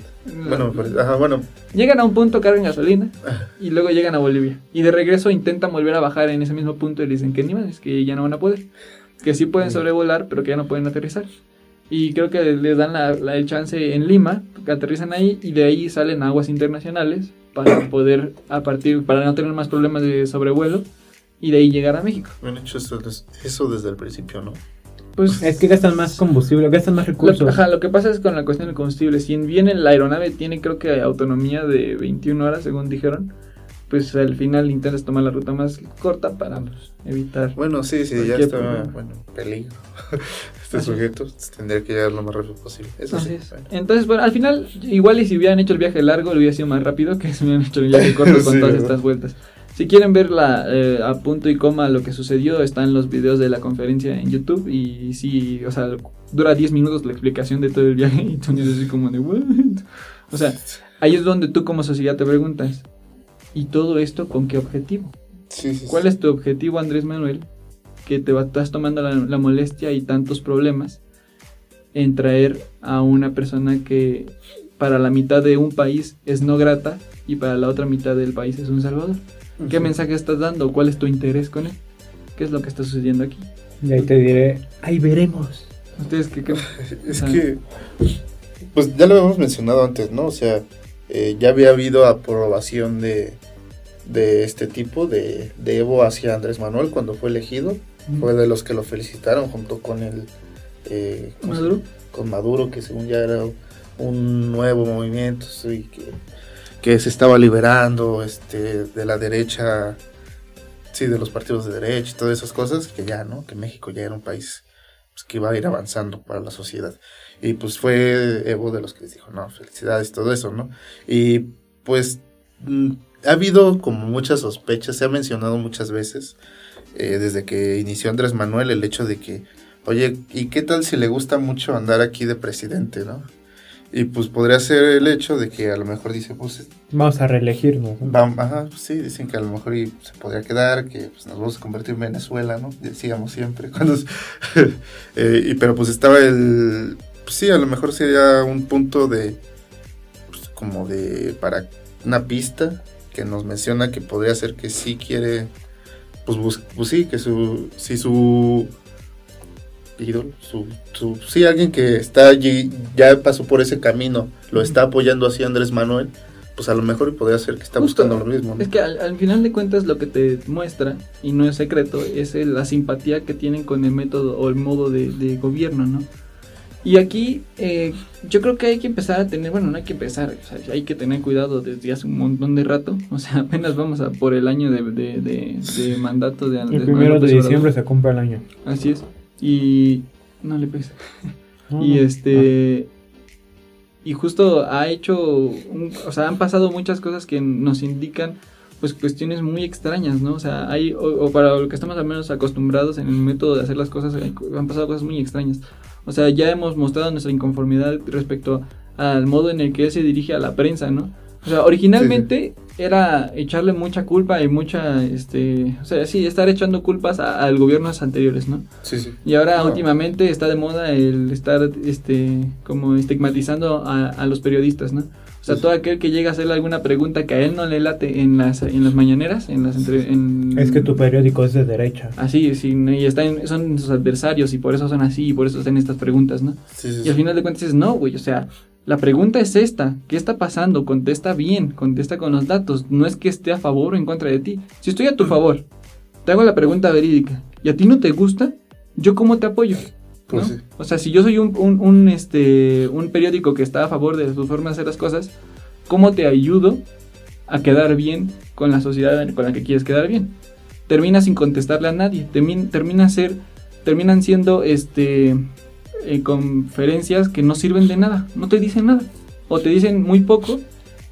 Bueno, me parece- ajá, bueno. Llegan a un punto, cargan gasolina y luego llegan a Bolivia. Y de regreso intentan volver a bajar en ese mismo punto y le dicen que ni más, que ya no van a poder. Que sí pueden sobrevolar, pero que ya no pueden aterrizar. Y creo que les dan la- la- el chance en Lima, que aterrizan ahí y de ahí salen aguas internacionales para poder, a partir, para no tener más problemas de sobrevuelo y de ahí llegar a México. Han hecho eso, eso desde el principio, ¿no? Pues Es que gastan más combustible, gastan más recursos. Lo, ajá, lo que pasa es con la cuestión del combustible. Si bien la aeronave tiene, creo que autonomía de 21 horas, según dijeron, pues al final intentas tomar la ruta más corta para pues, evitar. Bueno, sí, sí, ya está, problema. bueno, en peligro. Este Así es. sujeto tendría que llegar lo más rápido posible. Eso Así sí. es. bueno. Entonces, bueno, al final, igual y si hubieran hecho el viaje largo, le hubiera sido más rápido que si hubieran hecho el viaje corto con Sí, todas ¿verdad? estas vueltas. Si quieren ver la, eh, a punto y coma lo que sucedió, están los videos de la conferencia en YouTube. Y sí, o sea, dura 10 minutos la explicación de todo el viaje. Y tú eres así como de, ¿what? O sea, ahí es donde tú como sociedad te preguntas, ¿y todo esto con qué objetivo? Sí, sí, ¿Cuál sí. es tu objetivo, Andrés Manuel? Que te va- estás tomando la, la molestia y tantos problemas en traer a una persona que para la mitad de un país es no grata y para la otra mitad del país es un salvador. ¿Qué mensaje estás dando? ¿Cuál es tu interés con él? ¿Qué es lo que está sucediendo aquí? Y ahí te diré, ahí veremos. ¿Ustedes qué creen? Es Ajá. que, pues ya lo habíamos mencionado antes, ¿no? O sea, eh, ya había habido aprobación de, de este tipo, de, de Evo hacia Andrés Manuel cuando fue elegido. Fue de los que lo felicitaron junto con el... eh, ¿cómo se ¿Maduro? Con Maduro, que según ya era un nuevo movimiento, sí, que, que se estaba liberando este, de la derecha, sí, de los partidos de derecha y todas esas cosas, que ya, ¿no? Que México ya era un país pues, que iba a ir avanzando para la sociedad. Y pues fue Evo de los que les dijo, no, felicidades, todo eso, ¿no? Y pues mm, ha habido como muchas sospechas, se ha mencionado muchas veces, eh, desde que inició Andrés Manuel, el hecho de que, oye, ¿y qué tal si le gusta mucho andar aquí de presidente, ¿no? Y pues podría ser el hecho de que a lo mejor dice, pues... Vamos a reelegirnos. Vamos, ajá, pues sí, dicen que a lo mejor se podría quedar, que pues, nos vamos a convertir en Venezuela, ¿no? Decíamos siempre. Cuando, eh, y, pero pues estaba el... Pues sí, a lo mejor sería un punto de... Pues, como de... para una pista que nos menciona que podría ser que sí quiere... Pues, pues sí, que su... Si su ídolo, su, su, sí, alguien que está allí, ya pasó por ese camino, lo está apoyando así Andrés Manuel, pues a lo mejor podría ser que está buscando lo mismo. Es que al, final de cuentas lo que te muestra, y no es secreto, es la simpatía que tienen con el método o el modo de, gobierno, ¿no? Y aquí eh, yo creo que hay que empezar a tener, bueno, no hay que empezar, o sea, hay que tener cuidado desde hace un montón de rato, o sea, apenas vamos a por el año de, de mandato de Andrés El primero de diciembre se cumple el año. Así es. Y no le pesa. y este y justo ha hecho o sea, han pasado muchas cosas que nos indican pues cuestiones muy extrañas, ¿no? O sea, hay o, para lo que estamos al menos acostumbrados en el método de hacer las cosas han pasado cosas muy extrañas. O sea, ya hemos mostrado nuestra inconformidad respecto al modo en el que él se dirige a la prensa, ¿no? O sea, originalmente era echarle mucha culpa y mucha, este, o sea, sí, estar echando culpas a, gobiernos anteriores, ¿no? Sí, sí. Y ahora últimamente está de moda el estar, este, como estigmatizando a, los periodistas, ¿no? O sea, todo aquel que llega a hacerle alguna pregunta que a él no le late en las, en las mañaneras, en las en... Es que tu periódico es de derecha. Así, sí, y están, son sus adversarios y por eso son así y por eso hacen estas preguntas, ¿no? Sí, sí, y al final de cuentas dices, no, güey, o sea, la pregunta es esta, ¿qué está pasando? Contesta bien, contesta con los datos, no es que esté a favor o en contra de ti. Si estoy a tu favor, te hago la pregunta verídica y a ti no te gusta, ¿yo cómo te apoyo? Pues o sea, si yo soy un, este, un periódico que está a favor de tu forma de hacer las cosas, ¿cómo te ayudo a quedar bien con la sociedad con la que quieres quedar bien? Termina sin contestarle a nadie, termina, ser, terminan siendo este, eh, conferencias que no sirven de nada, no te dicen nada, o te dicen muy poco,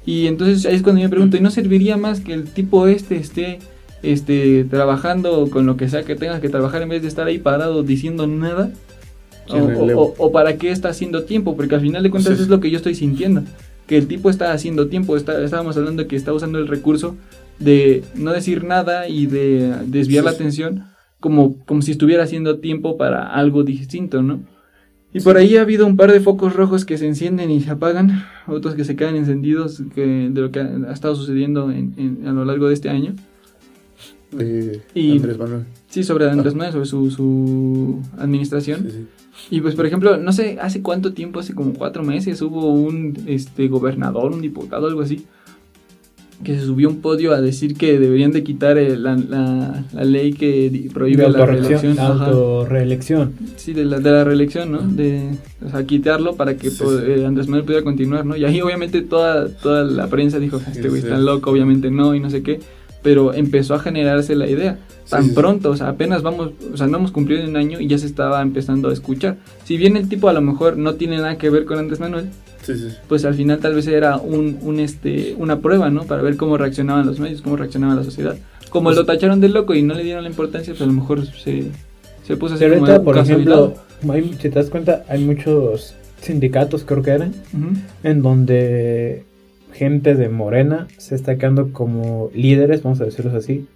y entonces ahí es cuando yo me pregunto, ¿y no serviría más que el tipo este esté este, trabajando con lo que sea que tenga que trabajar en vez de estar ahí parado diciendo nada? O, para qué está haciendo tiempo, porque al final de cuentas es lo que yo estoy sintiendo, que el tipo está haciendo tiempo, está, estábamos hablando de que está usando el recurso de no decir nada y de desviar la atención como, como si estuviera haciendo tiempo para algo distinto, ¿no? Y por ahí ha habido un par de focos rojos que se encienden y se apagan, otros que se quedan encendidos que, de lo que ha, estado sucediendo en, a lo largo de este año. De Andrés Manuel. Sí, sobre Andrés Manuel, sobre su, su administración. Y pues, por ejemplo, no sé, hace cuánto tiempo, hace como cuatro meses, hubo un este, gobernador, un diputado, algo así, que se subió un podio a decir que deberían de quitar la, la, ley que prohíbe la reelección. La reelección Sí, de la, de la reelección, ¿no? De, o sea, quitarlo para que pues, eh, Andrés Manuel pudiera continuar, ¿no? Y ahí obviamente toda, toda la prensa dijo, este güey está loco, obviamente no, y no sé qué. Pero empezó a generarse la idea. Tan pronto, o sea, apenas vamos, o sea, no hemos cumplido un año y ya se estaba empezando a escuchar. Si bien el tipo a lo mejor no tiene nada que ver con Andrés Manuel, pues al final tal vez era un, un, este, una prueba, ¿no? Para ver cómo reaccionaban los medios, cómo reaccionaba la sociedad. Como pues lo tacharon de loco y no le dieron la importancia, pues a lo mejor se, se puso así como por ejemplo, si te das cuenta, hay muchos sindicatos, creo que eran, en donde gente de Morena se está quedando como líderes, vamos a decirlos así,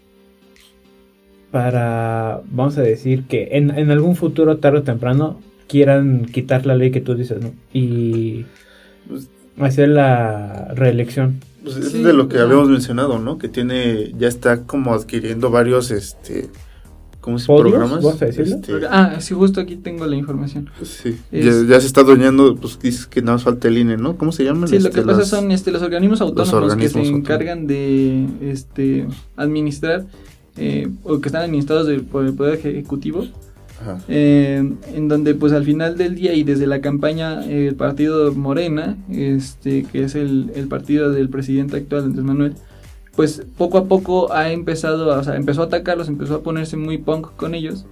para, vamos a decir que en, en algún futuro, tarde o temprano, quieran quitar la ley que tú dices, ¿no? Y pues, hacer la reelección. Pues es de lo que habíamos mencionado, ¿no? Que tiene, ya está como adquiriendo varios, este, ¿cómo se programas? ¿Vas a decirlo? Este, ah, sí, justo aquí tengo la información. Sí, ya, se está adueñando, pues dices que nada más falta el INE, ¿no? ¿Cómo se llaman? Sí, lo que este, pasa son este, los organismos autónomos que se encargan de este, administrar eh, o que están administrados por el Poder Ejecutivo eh, en donde pues al final del día y desde la campaña el partido Morena, este, que es el, partido del presidente actual Andrés Manuel, pues poco a poco ha empezado, o sea, empezó a atacarlos, empezó a ponerse muy punk con ellos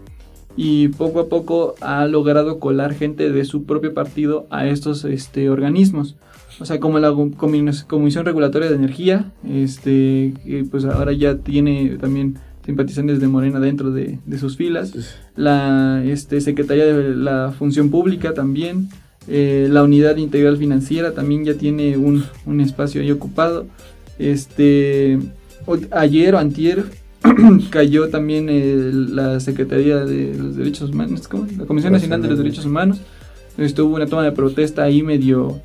y poco a poco ha logrado colar gente de su propio partido a estos este, organismos. O sea, como la Comisión Regulatoria de Energía, este, que pues ahora ya tiene también simpatizantes de Morena dentro de, sus filas. La este, Secretaría de la Función Pública también. Eh, la Unidad Integral Financiera también ya tiene un, un espacio ahí ocupado. Este, ayer o antier cayó también la Secretaría de los Derechos Humanos, ¿cómo? la Comisión Nacional de los Derechos Humanos. Estuvo una toma de protesta ahí medio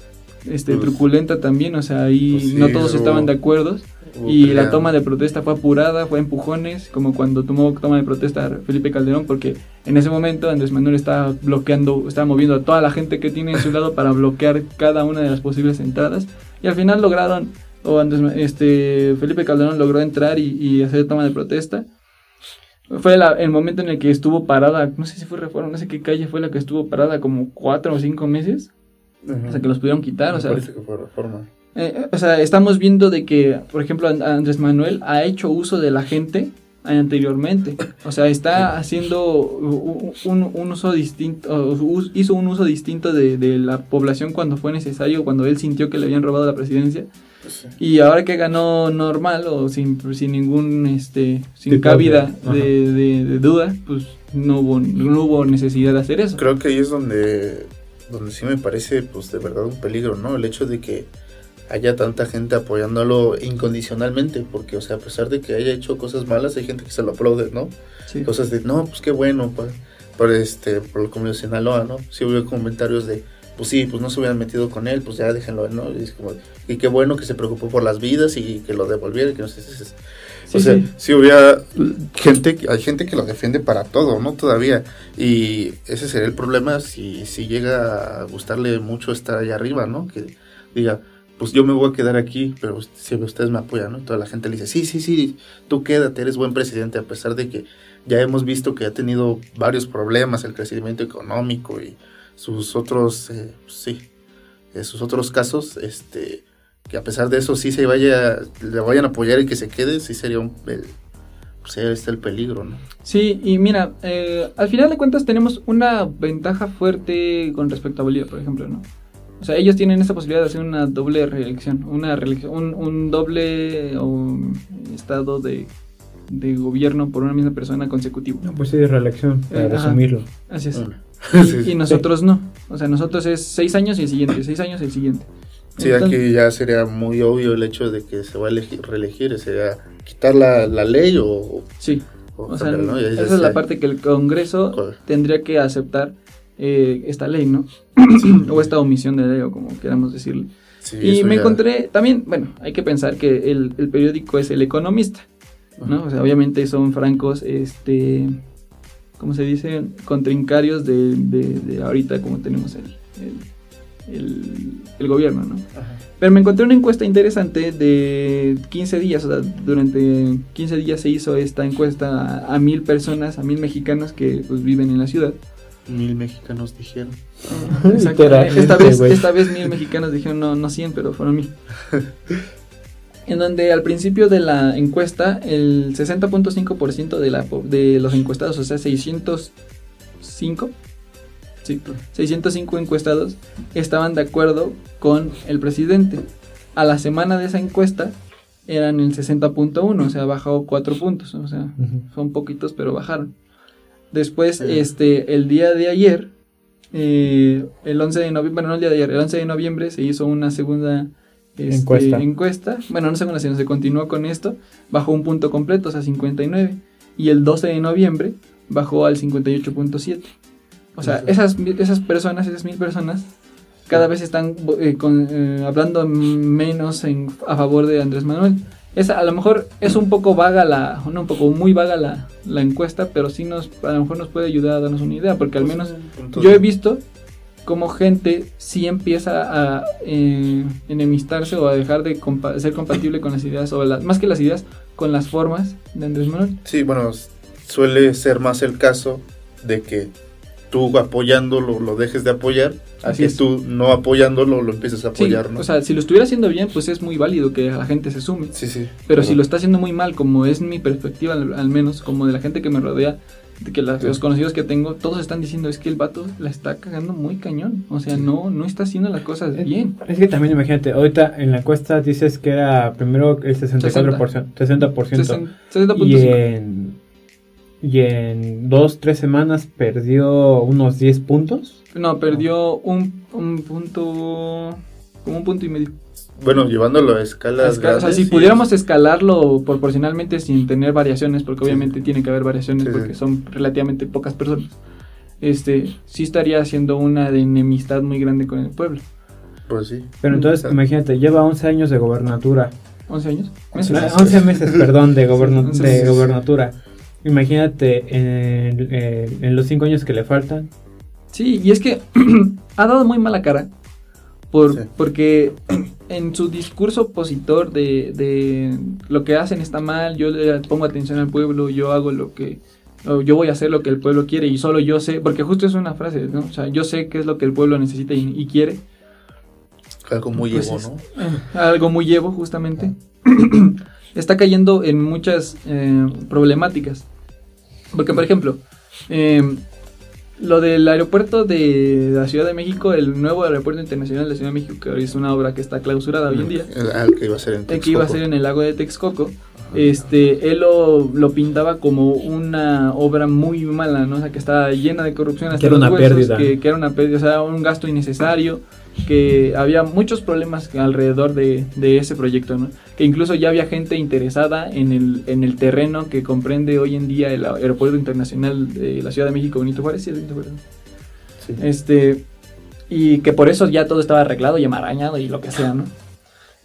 este, pues, truculenta también, o sea, ahí pues no todos estaban de acuerdo. Y la toma de protesta fue apurada, fue empujones, como cuando tomó toma de protesta Felipe Calderón, porque en ese momento Andrés Manuel estaba bloqueando, estaba moviendo a toda la gente que tiene en su lado para bloquear cada una de las posibles entradas. Y al final lograron o antes, este, Felipe Calderón logró entrar y, hacer toma de protesta. Fue el momento en el que estuvo parada, no sé si fue Reforma, no sé qué calle fue la que estuvo parada como cuatro o cinco meses. O sea, que los pudieron quitar. o sea, parece que fue Reforma. Eh, o sea, estamos viendo de que, por ejemplo, Andrés Manuel ha hecho uso de la gente anteriormente. O sea, está haciendo un, uso distinto, hizo un uso distinto de, de, la población cuando fue necesario, cuando él sintió que le habían robado la presidencia. Pues y ahora que ganó normal o sin, sin ningún, este, sin cabida de, de, duda, pues no hubo, no hubo necesidad de hacer eso. Creo que ahí es donde, donde sí me parece, pues de verdad un peligro, ¿no? El hecho de que haya tanta gente apoyándolo incondicionalmente, porque, o sea, a pesar de que haya hecho cosas malas, hay gente que se lo aplaude, ¿no? Cosas de, no, pues qué bueno, pues, por, este, por lo como de Sinaloa, ¿no? Sí hubo comentarios de, pues sí, pues no se hubieran metido con él, pues ya déjenlo, ¿no? Y, como, y qué bueno que se preocupó por las vidas y que lo devolviera, que no sé si... o sea, si hubiera gente, hay gente que lo defiende para todo, ¿no? Todavía. Y ese sería el problema si, si llega a gustarle mucho estar allá arriba, ¿no? Que diga, pues yo me voy a quedar aquí, pero si ustedes me apoyan, ¿no? Toda la gente le dice, sí, sí, sí, tú quédate, eres buen presidente, a pesar de que ya hemos visto que ha tenido varios problemas el crecimiento económico y sus otros, eh, sí, eh, sus otros casos, este, que a pesar de eso sí se vaya, le vayan a apoyar y que se quede, sí sería un, el, pues está el peligro, ¿no? Sí, y mira, eh, al final de cuentas tenemos una ventaja fuerte con respecto a Bolivia, por ejemplo, ¿no? O sea, ellos tienen esa posibilidad de hacer una doble reelección, una reelección, un, un doble estado de, de, gobierno por una misma persona consecutivo. No, pues sí, de reelección, para resumirlo. Así es. y, nosotros no. O sea, nosotros es seis años y el siguiente, seis años y el siguiente. Sí, aquí ya sería muy obvio el hecho de que se va a elegir, reelegir, sería quitar la, la ley o... Sí, o, sea, esa es la parte que el Congreso tendría que aceptar eh, esta ley, ¿no? o esta omisión de ley, o como queramos decirle. y me encontré también, bueno, hay que pensar que el, el periódico es El Economista, ¿no? O sea, obviamente son francos, este ¿cómo se dice? Contrincarios de, de, ahorita como tenemos el, el, gobierno, ¿no? Pero me encontré una encuesta interesante de 15 días, o sea, durante 15 días se hizo esta encuesta a, mil personas, a mil mexicanos que pues, viven en la ciudad. Mil mexicanos dijeron. esta, vez, esta vez mil mexicanos dijeron, no, no 100, pero fueron mil. en donde al principio de la encuesta el 60.5% de, la, de los encuestados, o sea, 605, sí, 605 encuestados estaban de acuerdo con el presidente. A la semana de esa encuesta eran el 60.1, o sea, bajó 4 puntos, o sea, son poquitos, pero bajaron. Después, este, el día de ayer, eh, el 11 de noviembre, bueno, no el día de ayer, el 11 de noviembre se hizo una segunda este, encuesta. encuesta. Bueno, no segunda, sino se continuó con esto. Bajó un punto completo, o sea, 59. Y el 12 de noviembre bajó al 58.7. O sea, esas, esas personas, esas mil personas, cada vez están eh, eh, hablando menos en, a favor de Andrés Manuel. Es, a lo mejor es un poco vaga la, no un poco muy vaga la, la encuesta, pero sí nos, a lo mejor nos puede ayudar a darnos una idea, porque al pues menos yo he visto como gente sí empieza a eh, enemistarse o a dejar de ser compatible con las ideas, o las, más que las ideas, con las formas de Andrés Manuel. Sí, bueno, suele ser más el caso de que tú apoyándolo lo dejes de apoyar, así es tú no apoyándolo lo empieces a apoyar, ¿no? O sea, si lo estuviera haciendo bien, pues es muy válido que la gente se sume. Sí, sí. Pero si lo está haciendo muy mal, como es mi perspectiva al, menos, como de la gente que me rodea, de que las- los conocidos que tengo, todos están diciendo es que el vato la está cagando muy cañón. O sea, no, no está haciendo las cosas bien. Es que también imagínate, ahorita en la encuesta dices que era primero el 64%, 60%. Sesen- 60 y en, y en dos, tres semanas perdió unos 10 puntos. No, perdió un, un punto, como un punto y medio. Bueno, llevándolo a escalas. Esca- o sea, grandes, si sí. pudiéramos escalarlo proporcionalmente sin tener variaciones, porque Sí. obviamente tiene que haber variaciones Sí, porque sí. son relativamente pocas personas, este, sí estaría haciendo una de enemistad muy grande con el pueblo. Pues sí. Pero entonces, imagínate, lleva 11 años de gobernatura. ¿11 años? Once ¿Meses? meses. 11 meses, perdón, de, goberna- Sí, once de meses. gobernatura. Imagínate en, en- en los 5 años que le faltan. Sí, y es que ha dado muy mala cara. Por, Sí. Porque en su discurso opositor de, de lo que hacen está mal, yo le pongo atención al pueblo, yo hago lo que... yo voy a hacer lo que el pueblo quiere y solo yo sé, porque justo es una frase, ¿no? O sea, yo sé qué es lo que el pueblo necesita y, y quiere. Algo muy Pues Evo, es- ¿no? eh, algo muy llevo justamente, está cayendo en muchas eh, problemáticas. Porque, por ejemplo, eh, lo del aeropuerto de la Ciudad de México, el nuevo aeropuerto internacional de la Ciudad de México, que hoy es una obra que está clausurada hoy en día, El, ah, el que iba a ser en el que iba a Texcoco. ser en el lago de Texcoco, este, él lo, lo pintaba como una obra muy mala, ¿no? O sea, que estaba llena de corrupción hasta Que era los una huesos, pérdida. Que, que era una pérdida, o sea, un gasto innecesario, que había muchos problemas alrededor de, de ese proyecto, ¿no? Que incluso ya había gente interesada en el, en el terreno que comprende hoy en día el aeropuerto internacional de la Ciudad de México, Benito Juárez, ¿sí Benito Juárez? Sí. Este, y que por eso ya todo estaba arreglado y amarañado y lo que sea, ¿no?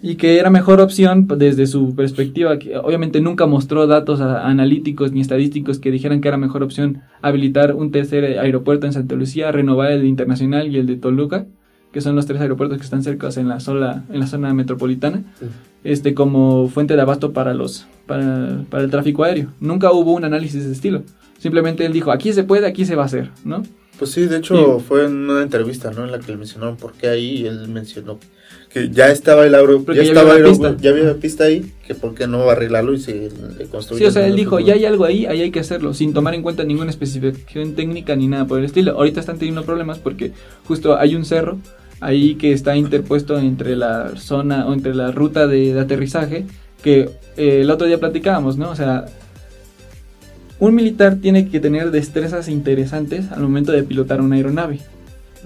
Y que era mejor opción desde su perspectiva, que obviamente nunca mostró datos analíticos ni estadísticos que dijeran que era mejor opción habilitar un tercer aeropuerto en Santa Lucía, renovar el internacional y el de Toluca, que son los tres aeropuertos que están cerca en la zona, en la zona metropolitana, Sí. este, como fuente de abasto para, los, para, para el tráfico aéreo. Nunca hubo un análisis de ese estilo. Simplemente él dijo, aquí se puede, aquí se va a hacer, ¿no? Pues sí, de hecho fue en una entrevista, ¿no? En la que le mencionaron por qué ahí él mencionó que ya estaba el aeropuerto, ya, ya estaba había ya pista ahí, que por qué no arreglarlo y se le construye. Sí, o sea, él dijo, ya hay algo ahí, ahí hay que hacerlo, sin tomar en cuenta ninguna especificación técnica ni nada por el estilo. Ahorita están teniendo problemas porque justo hay un cerro ahí que está interpuesto entre la zona o entre la ruta de, aterrizaje que eh, el otro día platicábamos, ¿no? O sea, un militar tiene que tener destrezas interesantes al momento de pilotar una aeronave,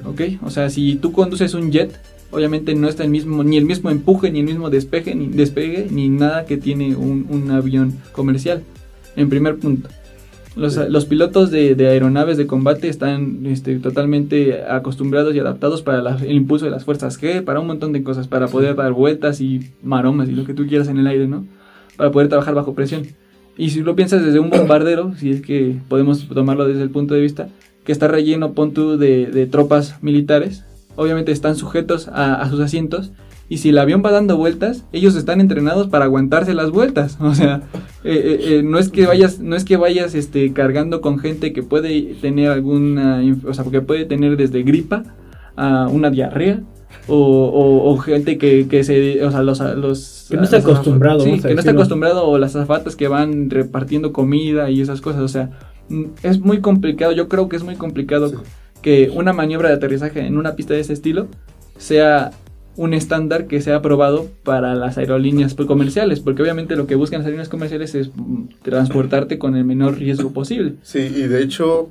¿ok? O sea, si tú conduces un jet, obviamente no está el mismo, ni el mismo empuje, ni el mismo despeje, ni despegue, ni nada que tiene un avión comercial. En primer punto. Los, los pilotos de, de aeronaves de combate están este, totalmente acostumbrados y adaptados para la- el impulso de las fuerzas G, para un montón de cosas, para poder dar vueltas y maromas y lo que tú quieras en el aire, ¿no? Para poder trabajar bajo presión. Y si lo piensas desde un bombardero, si es que podemos tomarlo desde el punto de vista, que está relleno, pon tú, de, de tropas militares, obviamente están sujetos a, a sus asientos, y si el avión va dando vueltas, ellos están entrenados para aguantarse las vueltas. O sea, eh, eh, eh, no es que vayas, no es que vayas este, cargando con gente que puede tener alguna, o sea, que puede tener desde gripa a una diarrea. O, o- o gente que, que se, o sea, los, los Que no está acostumbrado, sí, que no está acostumbrado o las azafatas que van repartiendo comida y esas cosas, o sea, mm, es muy complicado, yo creo que es muy complicado Sí. que una maniobra de aterrizaje en una pista de ese estilo sea un estándar que sea aprobado para las aerolíneas comerciales, porque obviamente lo que buscan las aerolíneas comerciales es mm, transportarte con el menor riesgo posible. Sí, y de hecho,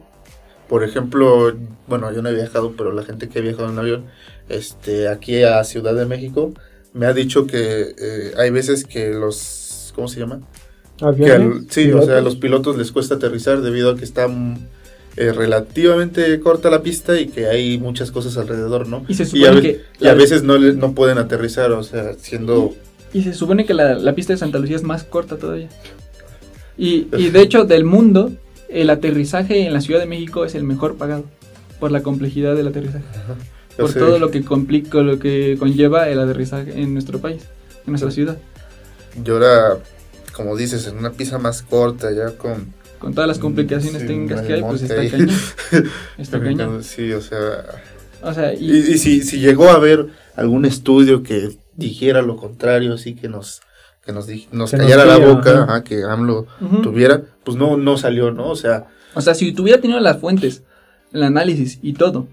por ejemplo, bueno, yo no he viajado, pero la gente que ha viajado en avión, este, aquí a Ciudad de México, me ha dicho que eh, hay veces que los, ¿cómo se llama? Que al- sí, o sea, a los pilotos les cuesta aterrizar debido a que está mm, eh, relativamente corta la pista y que hay muchas cosas alrededor, ¿no? Y se Y a, supone ve- que y a veces no, no pueden aterrizar, o sea, siendo... Y se supone que la, la pista de Santa Lucía es más corta todavía. Y, y de hecho, del mundo, el aterrizaje en la Ciudad de México es el mejor pagado. Por la complejidad del aterrizaje. Por todo lo que complica, lo que conlleva el aterrizaje en nuestro país, en nuestra ciudad. Y ahora, como dices, en una pista más corta, ya con... Con todas las complicaciones Sí, técnicas que hay, pues está ahí. cañón. Está cañón. Sí, o sea... O sea, Y, y, y si, si llegó a haber algún estudio que dijera lo contrario, así que nos que nos, di- nos Que callara nos la boca, ajá, que AMLO tuviera, pues no, no salió, ¿no? O sea... O sea, si tuviera tenido las fuentes, el análisis y todo,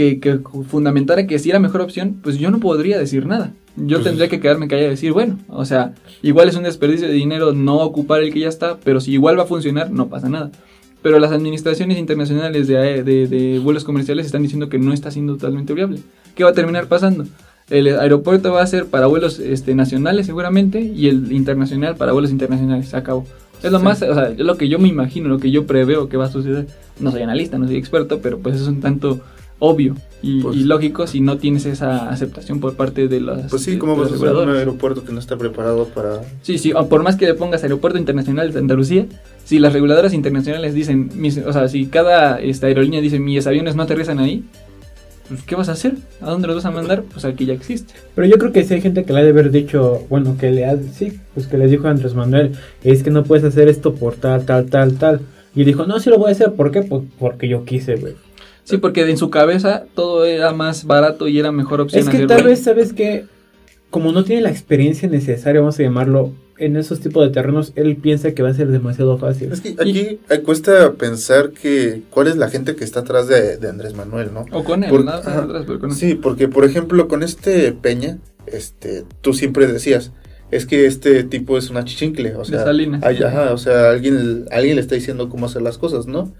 que, que fundamentara que sí era mejor opción, pues yo no podría decir nada. Yo Pues- tendría que quedarme callado y decir, bueno, o sea, igual es un desperdicio de dinero no ocupar el que ya está, pero si igual va a funcionar, no pasa nada. Pero las administraciones internacionales de, ae- de, de vuelos comerciales están diciendo que no está siendo totalmente viable. ¿Qué va a terminar pasando? El aeropuerto va a ser para vuelos este, nacionales seguramente y el internacional para vuelos internacionales. Se acabó. Es lo Sí. más, o sea, es lo que yo me imagino, lo que yo preveo que va a suceder. No soy analista, no soy experto, pero pues es un tanto obvio y, Pues- y lógico si no tienes esa aceptación por parte de las Pues sí, ¿cómo vas a los hacer un aeropuerto que no está preparado para... Sí, sí, o por más que le pongas Aeropuerto Internacional de Andalucía, si las reguladoras internacionales dicen, mis- o sea, si cada esta aerolínea dice mis aviones no aterrizan ahí, pues ¿qué vas a hacer? ¿A dónde los vas a mandar? Pues al que ya existe. Pero yo creo que sí hay gente que le ha de haber dicho, bueno, que le ha, sí, pues que les dijo a Andrés Manuel, es que no puedes hacer esto por tal, tal, tal, tal. Y dijo, no, sí lo voy a hacer, ¿por qué? Pues porque yo quise, güey. Sí, porque en su cabeza todo era más barato y era mejor opción Es que hacerlo tal ahí. vez, ¿sabes que Como no tiene la experiencia necesaria, vamos a llamarlo, en esos tipos de terrenos, él piensa que va a ser demasiado fácil. Es que aquí eh, cuesta pensar que cuál es la gente que está atrás de, de Andrés Manuel, ¿no? O con él, Por- nada más ajá. atrás, pero con él. Sí, porque por ejemplo con este Peña, este, tú siempre decías, es que este tipo es una chichincle, o sea, Salinas. ay, ajá, o sea, alguien, alguien le está diciendo cómo hacer las cosas, ¿no?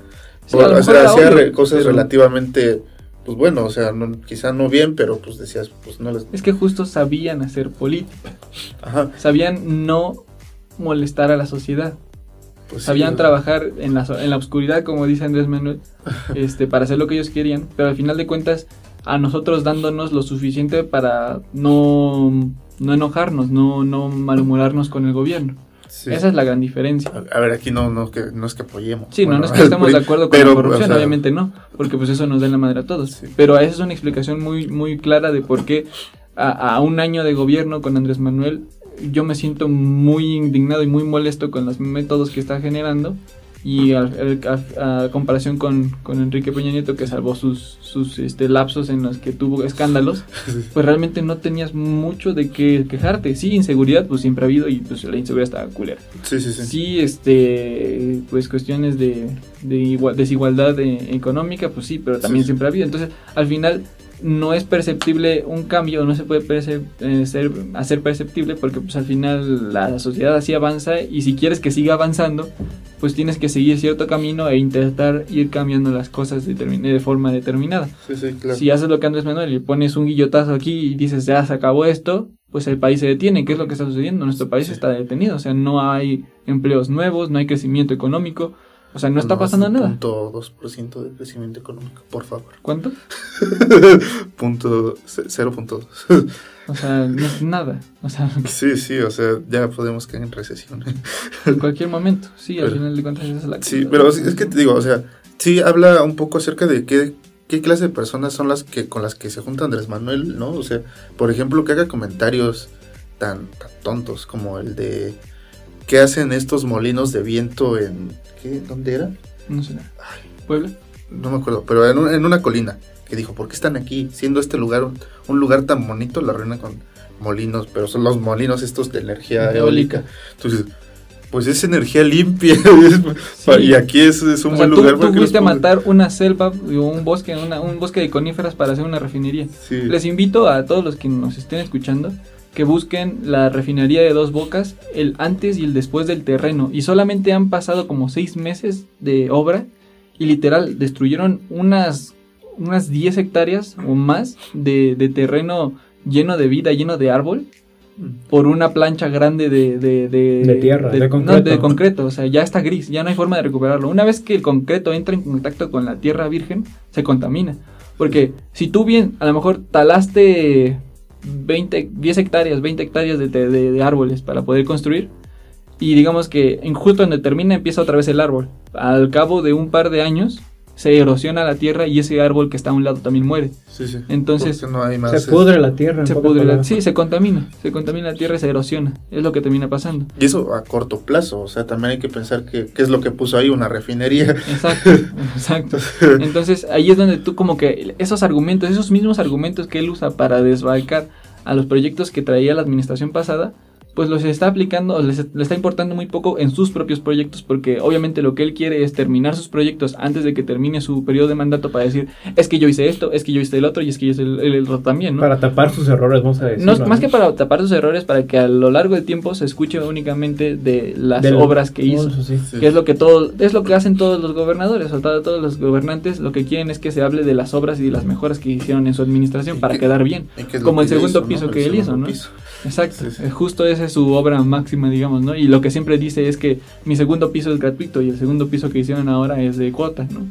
Sí, Por- a lo o sea, hacía obvio, cosas pero- relativamente, pues bueno, o sea, no, quizá no bien, pero pues decías, pues no les... Es que justo sabían hacer política, Ajá, sabían no molestar a la sociedad. pues sabían trabajar en la, so- en la oscuridad, como dice Andrés Manuel, este, para hacer lo que ellos querían, pero al final de cuentas, a nosotros dándonos lo suficiente para no, no enojarnos, no, no malhumorarnos con el gobierno. Sí. Esa es la gran diferencia. A a ver, aquí no, no, que, no es que apoyemos. Sí, Bueno, no, no es que estemos de acuerdo con pero, la corrupción, o sea, obviamente no, porque pues eso nos da en la madre a todos. Sí. Pero esa es una explicación muy, muy clara de por qué a, a un año de gobierno con Andrés Manuel yo me siento muy indignado y muy molesto con los métodos que está generando y a, a- a comparación con, con Enrique Peña Nieto que salvó sus, sus este, lapsos en los que tuvo escándalos, pues realmente no tenías mucho de qué quejarte. Sí, inseguridad pues siempre ha habido y pues la inseguridad estaba culera. Sí, sí, sí. Sí, este, pues cuestiones de, de igual- desigualdad eh, económica, pues sí, pero también Sí, sí. siempre ha habido. Entonces, al final no es perceptible un cambio, no se puede perce- eh, ser- hacer perceptible porque pues al final la sociedad así avanza y si quieres que siga avanzando, pues tienes que seguir cierto camino e intentar ir cambiando las cosas de forma determinada. Sí, sí, claro. Si haces lo que Andrés Manuel y pones un guillotazo aquí y dices ya se acabó esto, pues el país se detiene. ¿Qué es lo que está sucediendo? Nuestro país Sí. está detenido. O sea, no hay empleos nuevos, no hay crecimiento económico. O sea, no está pasando un nada. Punto 2% de crecimiento económico, por favor. ¿Cuánto? punto ce- 0.2. O sea, no es nada. O sea, sí, sí, o sea, ya podemos caer en recesión. en cualquier momento. Sí, al final de cuentas es la sí, pero es que te digo, o sea, sí habla un poco acerca de qué, qué clase de personas son las que con las que se junta Andrés Manuel, ¿no? O sea, por ejemplo, que haga comentarios tan, tan tontos como el de qué hacen estos molinos de viento en ¿qué? ¿Dónde era? No sé. ¿Puebla? No me acuerdo, pero en, un- en una colina que dijo, ¿por qué están aquí? Siendo este lugar un, un lugar tan bonito, la arruina con molinos, pero son los molinos estos de energía Eólica. Entonces, pues es energía limpia. Sí. y aquí es, es un O sea, buen tú, lugar tú fuiste a matar una selva o un bosque, una- un bosque de coníferas para hacer una refinería. Sí. Les invito a todos los que nos estén escuchando que busquen la refinería de dos bocas, el antes y el después del terreno. Y solamente han pasado como seis meses de obra y literal destruyeron unas, unas 10 hectáreas o más de, de terreno lleno de vida, lleno de árbol, por una plancha grande de, de, de, De tierra, de no, concreto. de concreto. O sea, ya está gris, ya no hay forma de recuperarlo. Una vez que el concreto entra en contacto con la tierra virgen, se contamina. Porque si tú bien, a lo mejor talaste 20, 10 hectáreas, 20 hectáreas de, de- árboles para poder construir, y digamos que en justo donde termina empieza otra vez el árbol. Al cabo de un par de años se erosiona la tierra y ese árbol que está a un lado también muere. Sí, sí. Entonces, no hay más. Se es- pudre la tierra. Se pudre la- sí, se contamina, se contamina la tierra y se erosiona. Es lo que termina pasando. Y eso a corto plazo, o sea, también hay que pensar que qué es lo que puso ahí una refinería. Exacto, exacto. Entonces ahí es donde tú como que esos argumentos, esos mismos argumentos que él usa para desbalcar a los proyectos que traía la administración pasada, pues los está aplicando, les, le está importando muy poco en sus propios proyectos, porque obviamente lo que él quiere es terminar sus proyectos antes de que termine su periodo de mandato para decir, es que yo hice esto, es que yo hice el otro y es que yo hice el, otro también, ¿no? Para tapar sus errores, vamos a decir. No, más que para tapar sus errores, para que a lo largo del tiempo se escuche únicamente de las obras que hizo, que es lo que todo, es lo que hacen todos los gobernadores, o todos los gobernantes, lo que quieren es que se hable de las obras y de las mejoras que hicieron en su administración para quedar bien, como el segundo piso que él hizo, ¿no? Exacto, eh, justo esa es su obra máxima, digamos, ¿no? Y lo que siempre dice es que mi segundo piso es gratuito y el segundo piso que hicieron ahora es de cuota, ¿no?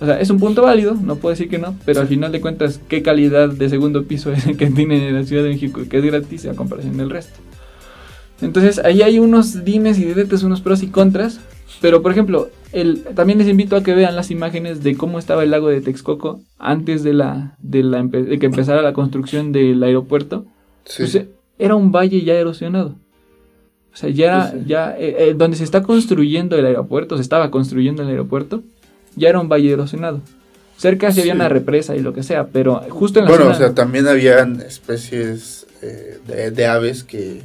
O sea, es un punto válido, no puedo decir que no, pero al final de cuentas, ¿qué calidad de segundo piso es el que tiene la Ciudad de México que es gratis a comparación del resto? Entonces, ahí hay unos dimes y diretes, unos pros y contras, pero por ejemplo, el, también les invito a que vean las imágenes de cómo estaba el lago de Texcoco antes de, la, de, la, de que empezara la construcción del aeropuerto. Sí. Pues, era un valle ya erosionado. O sea, ya era, ya, eh, eh, donde se está construyendo el aeropuerto, se estaba construyendo el aeropuerto, ya era un valle erosionado. Cerca sí, había una represa y lo que sea, pero justo en la Bueno, o sea, también habían especies eh, de, aves que,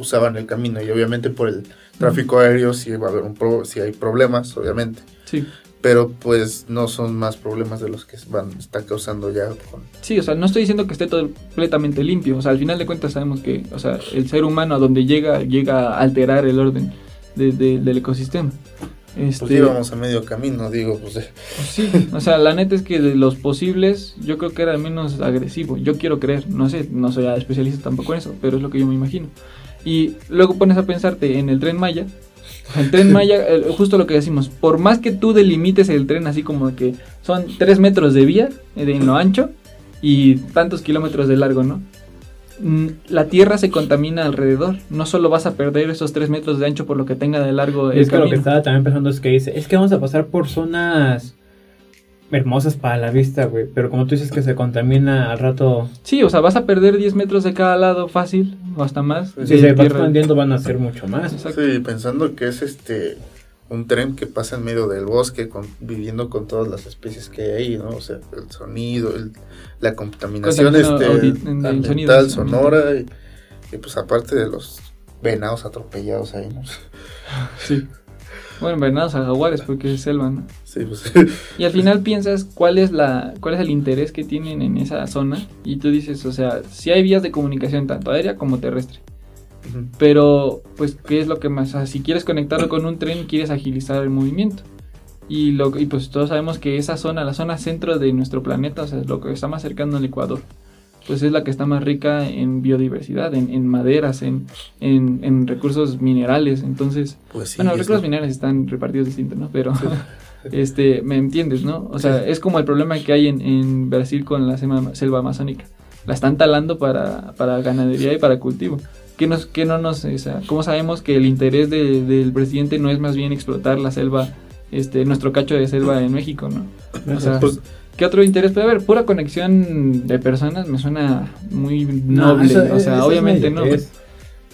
usaban el camino y obviamente por el tráfico aéreo sí va a haber un pro, si hay problemas, obviamente. Sí pero pues no son más problemas de los que van están causando ya con... Sí, o sea, no estoy diciendo que esté todo completamente limpio, o sea, al final de cuentas sabemos que, o sea, el ser humano a donde llega, llega a alterar el orden del ecosistema. Este, pues íbamos a medio camino, digo, pues, eh. pues... Sí, o sea, la neta es que de los posibles, yo creo que era menos agresivo, yo quiero creer, no sé, no soy especialista tampoco en eso, pero es lo que yo me imagino. Y luego pones a pensarte en el tren Maya, el tren Maya, justo lo que decimos, por más que tú delimites el tren así como que son 3 metros de vía eh, en lo ancho y tantos kilómetros de largo, ¿no? Mm, la tierra se contamina alrededor. No solo vas a perder esos 3 metros de ancho por lo que tenga de largo. es que lo que estaba también pensando es que dice, es que vamos a pasar por zonas hermosas para la vista, güey. Pero como tú dices que se contamina al rato. Sí, o sea, vas a perder 10 metros de cada lado fácil, o hasta más. Si se va expandiendo van a ser mucho más. Sí, pensando que es este un tren que pasa en medio del bosque, con, viviendo con todas las especies que hay ahí, ¿no? O sea, el sonido, la contaminación este, ambiental, sonora, y, y, pues aparte de los venados atropellados ahí, ¿no? Sí. Bueno, venados a jaguares porque es selva, ¿no? Sí, pues. Y al final piensas cuál es la cuál es el interés que tienen en esa zona y tú dices, o sea, si hay vías de comunicación tanto aérea como terrestre. Pero pues qué es lo que más, o sea, si quieres conectarlo con un tren, quieres agilizar el movimiento. Y lo y pues todos sabemos que esa zona, la zona centro de nuestro planeta, o sea, lo que está más cercano al Ecuador pues es la que está más rica en biodiversidad, en, maderas, en, en, recursos minerales. Entonces, pues bueno, los recursos minerales están repartidos distintos, ¿no? Pero, este, me entiendes, ¿no? O sea, es como el problema que hay en, Brasil con la selva, amazónica. La están talando para, para ganadería y para cultivo. ¿Qué, nos, qué no nos, o sea, ¿Cómo sabemos que el interés del presidente no es más bien explotar la selva, este, nuestro cacho de selva en México, ¿no? O sea, pues, ¿Qué otro interés puede haber? Pura conexión de personas me suena muy noble. o sea, obviamente no.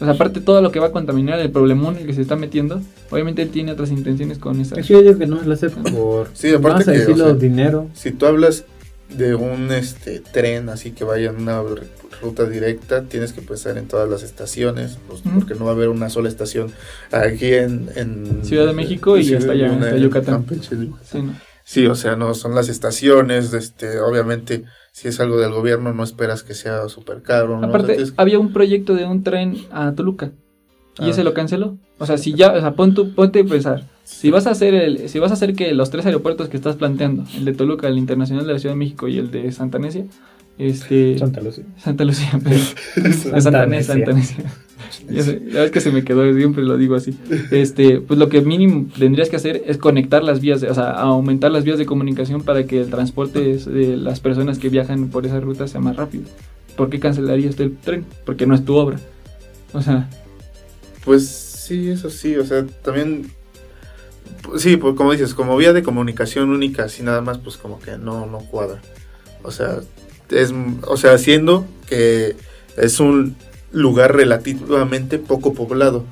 O sea, aparte todo lo que va a contaminar, el problemón el que se está metiendo, obviamente él tiene otras intenciones con esa. Es que yo digo que no lo hace por sí, aparte que, o sea, dinero. Si tú hablas de un este tren así que vaya en una ruta directa, tienes que pensar en todas las estaciones, pues, porque no va a haber una sola estación aquí en, Ciudad de México y hasta allá en Yucatán. sí, ¿no? Sí, o sea, no son las estaciones, este, obviamente, si es algo del gobierno, no esperas que sea súper caro. Aparte, había un proyecto de un tren a Toluca y ese ah. lo canceló. O sea, si ya, o sea, pon tu, ponte a pensar, si vas a hacer el, si vas a hacer que los tres aeropuertos que estás planteando, el de Toluca, el internacional de la Ciudad de México y el de Santa Necia, este, Santa Lucía. Santa Lucía, pero, Santa, Santa Necia. Santa Necia. Ya, ves que se me quedó, siempre lo digo así. Este, pues lo que mínimo tendrías que hacer es conectar las vías, o sea, aumentar las vías de comunicación para que el transporte de las personas que viajan por esa ruta sea más rápido. ¿Por qué cancelarías el tren? Porque no es tu obra. O sea. Pues sí, eso sí, o sea, también. Sí, pues como dices, como vía de comunicación única, así nada más, pues como que no, no cuadra. O sea, es, o sea, siendo que es un lugar relativamente poco poblado.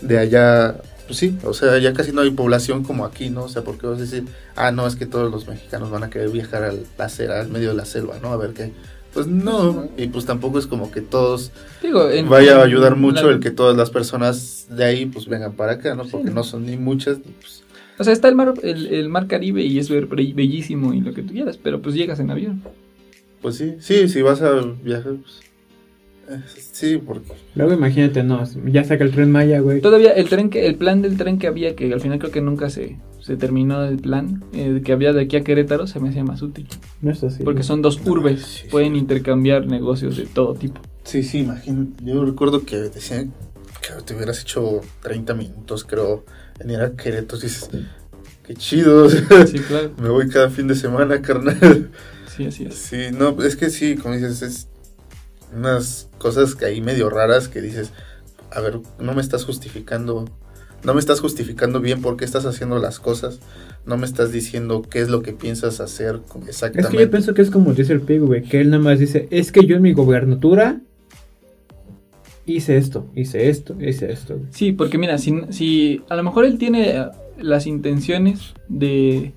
De allá, pues sí, o sea, ya casi no hay población como aquí, ¿no? O sea, porque vas a decir, ah, no, es que todos los mexicanos van a querer viajar al, la al medio de la selva, ¿no? A ver qué. Pues no, y pues tampoco es como que todos Digo, en- vaya a ayudar mucho la- el que todas las personas de ahí pues vengan para acá, ¿no? Porque Sí. no son ni muchas, pues, O sea, está el mar, el, el mar Caribe y es bellísimo y lo que tú quieras, pero pues llegas en avión. Pues sí, sí, si vas a viajar, pues sí, porque Luego imagínate, no, ya saca el tren Maya, güey. Todavía el tren que, el plan del tren que había, que al final creo que nunca se, se terminó el plan, eh, que había de aquí a Querétaro, se me hacía más útil. No es así. Porque son dos urbes, sí. pueden intercambiar negocios de todo tipo. sí, sí, imagino. Yo recuerdo que decían que te hubieras hecho 30 minutos, creo, en ir a Querétaro, y dices, qué chido, Sí, claro. me voy cada fin de semana, carnal. Sí, así es. Sí, no, es que sí, como dices, es unas cosas que ahí medio raras que dices, a ver, no me estás justificando, no me estás justificando bien por qué estás haciendo las cosas, no me estás diciendo qué es lo que piensas hacer con- Es exactamente. que yo pienso que es como dice el Pig, güey, que él nada más dice, es que yo en mi gobernatura hice esto, hice esto, hice esto. güey". Sí, porque mira, si, si a lo mejor él tiene las intenciones de,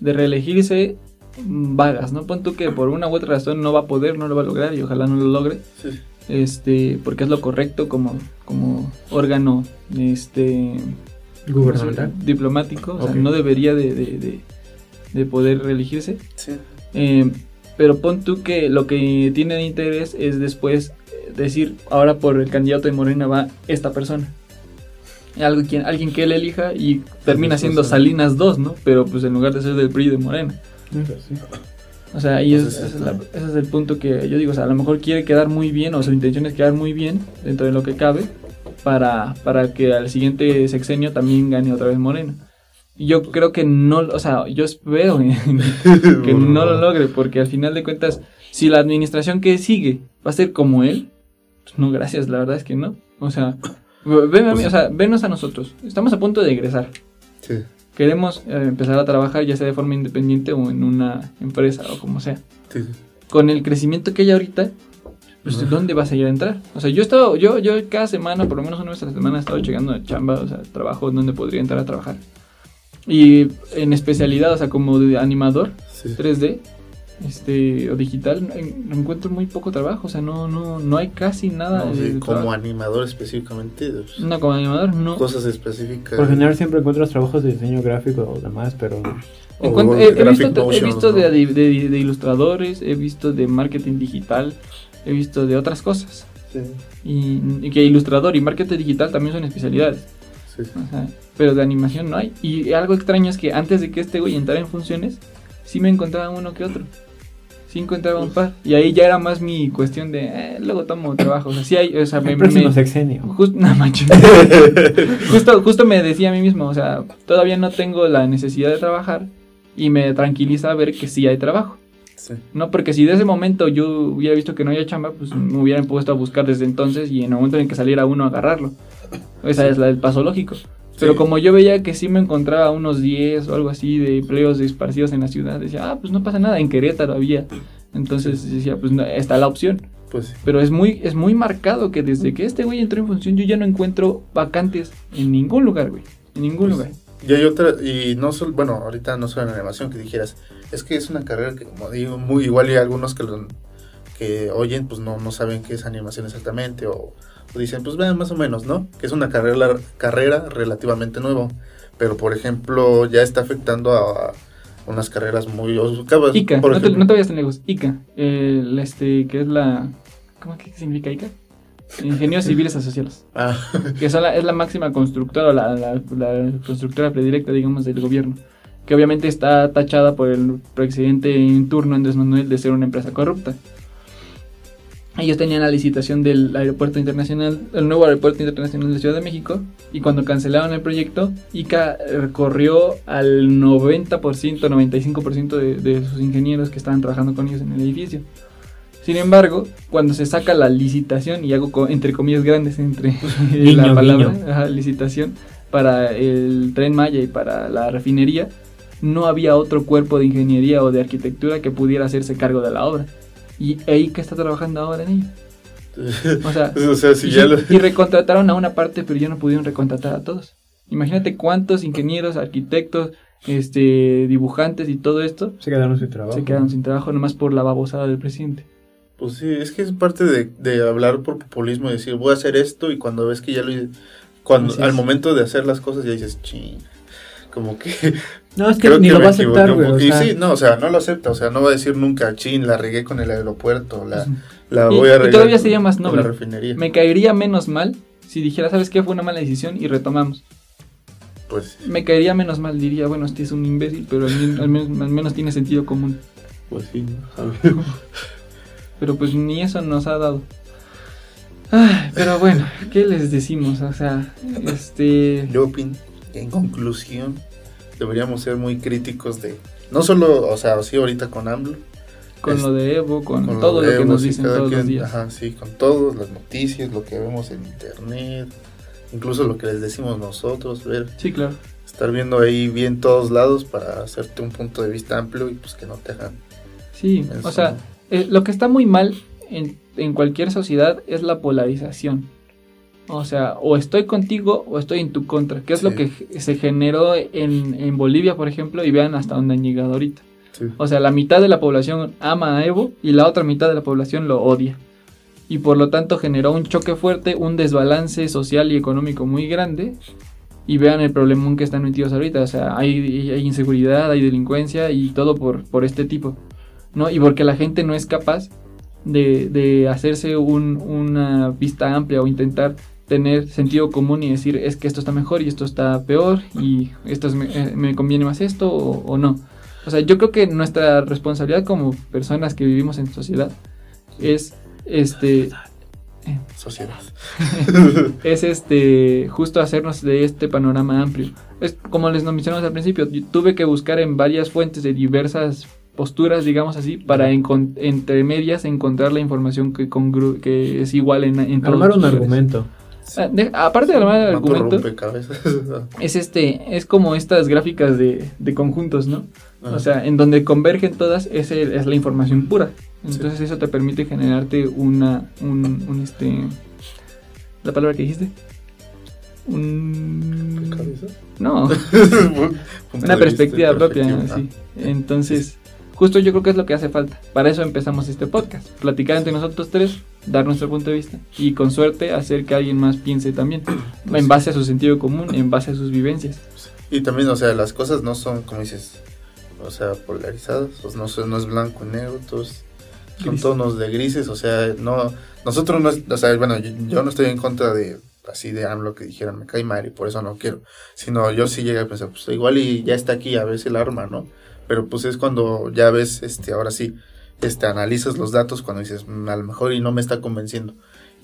de reelegirse vagas, ¿no? Pon tú que por una u otra razón no va a poder, no lo va a lograr y ojalá no lo logre. Sí, este porque es lo correcto como, como órgano este Gubernamental. diplomático, o sea, no debería de, de- de- de poder reelegirse. sí, Eh, pero pon tú que lo que tiene de interés es después eh, decir, ahora por el candidato de Morena va esta persona. Algo, quien, alguien que él elija y termina siendo. Salinas 2, ¿no? Pero pues en lugar de ser del PRI de Morena. O sea, es, Entonces, ese, es la- ese es el punto que yo digo. O sea, a lo mejor quiere quedar muy bien, o su intención es quedar muy bien dentro de lo que cabe, para, para que al siguiente sexenio también gane otra vez Morena. Y yo creo que no, o sea, yo espero que no lo logre, porque al final de cuentas, si la administración que sigue va a ser como él, pues no, gracias, la verdad es que no. O sea, ven a mí, o sea, venos a nosotros. Estamos a punto de egresar. Sí, Queremos eh, empezar a trabajar ya sea de forma independiente o en una empresa o como sea. sí, sí. Con el crecimiento que hay ahorita, pues. ¿dónde vas a ir a entrar? O sea, yo he estado, yo, yo cada semana, por lo menos una vez a la semana, he estado llegando a chamba, o sea, trabajo donde podría entrar a trabajar. Y en especialidad, o sea, como de animador, sí. 3D este o digital en- encuentro muy poco trabajo o sea no no no hay casi nada No, sí, de como trabajo. animador específicamente, pues, no como animador no cosas específicas. Por general siempre encuentras trabajos de diseño gráfico o demás, pero o he, visto, he motions, visto ¿no? de, de- de ilustradores he visto de marketing digital he visto de otras cosas Sí, y, y que ilustrador y marketing digital también son especialidades sí, sí. o sea, pero de animación no hay y algo extraño es que antes de que este güey entrara en funciones sí me encontraba uno que otro sí encontraba un par y ahí ya era más mi cuestión de eh, luego tomo trabajo o sea sí hay o sea me, el próximo me- sexenio. Just- no manches. justo, justo me decía a mí mismo, o sea, todavía no tengo la necesidad de trabajar y me tranquiliza ver que sí hay trabajo. Sí. No, porque si de ese momento yo hubiera visto que no había chamba, pues me hubieran puesto a buscar desde entonces y en el momento en que saliera uno a agarrarlo. Esa es la del paso lógico. Pero como yo veía que sí me encontraba unos 10 o algo así de empleos esparcidos en la ciudad, decía, ah, pues no pasa nada, en Querétaro había. Entonces decía, pues no, está la opción. Pues sí. Pero es muy, es muy marcado que desde que este güey entró en función, yo ya no encuentro vacantes en ningún lugar, güey. En ningún Pues, lugar. Y hay otra, y no solo, bueno, ahorita no solo en animación que dijeras, es que es una carrera que, como digo, muy igual y algunos que lo, que oyen, pues no, no saben qué es animación exactamente, o dicen, pues vean, más o menos, ¿no? Que es una carrera, carrera relativamente nueva, pero por ejemplo, ya está afectando a, unas carreras muy. ICA, por no te, no te vayas tan lejos. ICA, el, este, que es la. ¿Cómo que significa ICA? Ingenieros Civiles Asociados. Ah, Que son la- es la máxima constructora, o la, la- la constructora predilecta, digamos, del gobierno. Que obviamente está tachada por el presidente en turno, Andrés Manuel, de ser una empresa corrupta. Ellos tenían la licitación del aeropuerto internacional, el nuevo aeropuerto internacional de Ciudad de México, y cuando cancelaron el proyecto, ICA recorrió al 90%, 95% de, de sus ingenieros que estaban trabajando con ellos en el edificio. Sin embargo, cuando se saca la licitación, y hago co- entre comillas grandes entre la palabra ajá, licitación para el tren Maya y para la refinería, no había otro cuerpo de ingeniería o de arquitectura que pudiera hacerse cargo de la obra. Y ahí que está trabajando ahora en ello. O sea, o sea, si y, ya lo- y recontrataron a una parte, pero ya no pudieron recontratar a todos. Imagínate cuántos ingenieros, arquitectos, este, dibujantes y todo esto Se quedaron sin trabajo. se quedaron sin trabajo nomás por la babosada del presidente. Pues sí, es que es parte de, de hablar por populismo y decir, voy a hacer esto y cuando ves que ya lo cuando Así al es. momento de hacer las cosas ya dices, ching, como que No, es que ni que lo va a aceptar, güey. O. Y sea, sí, no, o sea, no lo acepta, o sea, no va a decir nunca, chin, la regué con el aeropuerto, la, Y- voy a y arreglar todavía con- sería más noble. la refinería. Me caería menos mal si dijera, ¿sabes qué? Fue una mala decisión y retomamos. Pues, Me caería menos mal, diría, bueno, este es un imbécil, pero al, men- al menos, al menos tiene sentido común. pues sí, ¿no? Pero pues ni eso nos ha dado. Ay, pero bueno, ¿qué les decimos? O sea, este... Yo opino en conclusión deberíamos ser muy críticos de, no solo, o sea, sí ahorita con AMLO, Con es- lo de Evo, con, con todo lo que Evo, nos dicen todos los quien, días. Ajá, sí, con todas las noticias, lo que vemos en internet, incluso lo que les decimos nosotros, ver, Sí, claro. estar viendo ahí bien todos lados para hacerte un punto de vista amplio y pues que no te hagan Sí, o Eso. sea, eh, lo que está muy mal en, en cualquier sociedad es la polarización. O sea, o estoy contigo o estoy en tu contra, que es lo que se generó en, en Bolivia, por ejemplo, y vean hasta dónde han llegado ahorita. Sí. O sea, la mitad de la población ama a Evo y la otra mitad de la población lo odia. Y por lo tanto generó un choque fuerte, un desbalance social y económico muy grande. Y vean el problemón que están metidos ahorita. O sea, hay, hay inseguridad, hay delincuencia y todo por, por este tipo. ¿no? Y porque la gente no es capaz de, de hacerse un- una vista amplia o intentar tener sentido común y decir es que esto está mejor y esto está peor y esto es me, eh, me conviene más esto o, o no. O sea, yo creo que nuestra responsabilidad como personas que vivimos en sociedad es este sociedad. es este justo hacernos de este panorama amplio. Es como les mencionamos al principio, tuve que buscar en varias fuentes de diversas posturas, digamos así, para entre medias encontrar la información que congru- que es igual en, en todos armar un lugares. argumento. Ah, de- aparte de armar el argumento, es este, es como estas gráficas de, de conjuntos, ¿no? Ajá. O sea, en donde convergen todas es, el- es la información pura. Entonces eso te permite generarte una, un, un, este, la palabra que dijiste, un, ¿Cabeza? no, una perspectiva propia. Entonces, justo yo creo que es lo que hace falta. Para eso empezamos este podcast, platicar entre nosotros tres, dar nuestro punto de vista y con suerte hacer que alguien más piense también, en base a su sentido común, en base a sus vivencias. Y también, o sea, las cosas no son, como dices, o sea, polarizadas, o sea, no, no es blanco y negro, todos son Gris. tonos de grises, o sea, no, nosotros no, o sea, bueno, yo, yo no estoy en contra de, así de AMLO que dijeran, me cae mal y por eso no quiero, sino yo sí llegué a pensar, pues igual y ya está aquí, a veces el arma, ¿no? Pero pues es cuando ya ves, este, ahora sí, este, analizas los datos cuando dices, "Mm, a lo mejor y no me está convenciendo.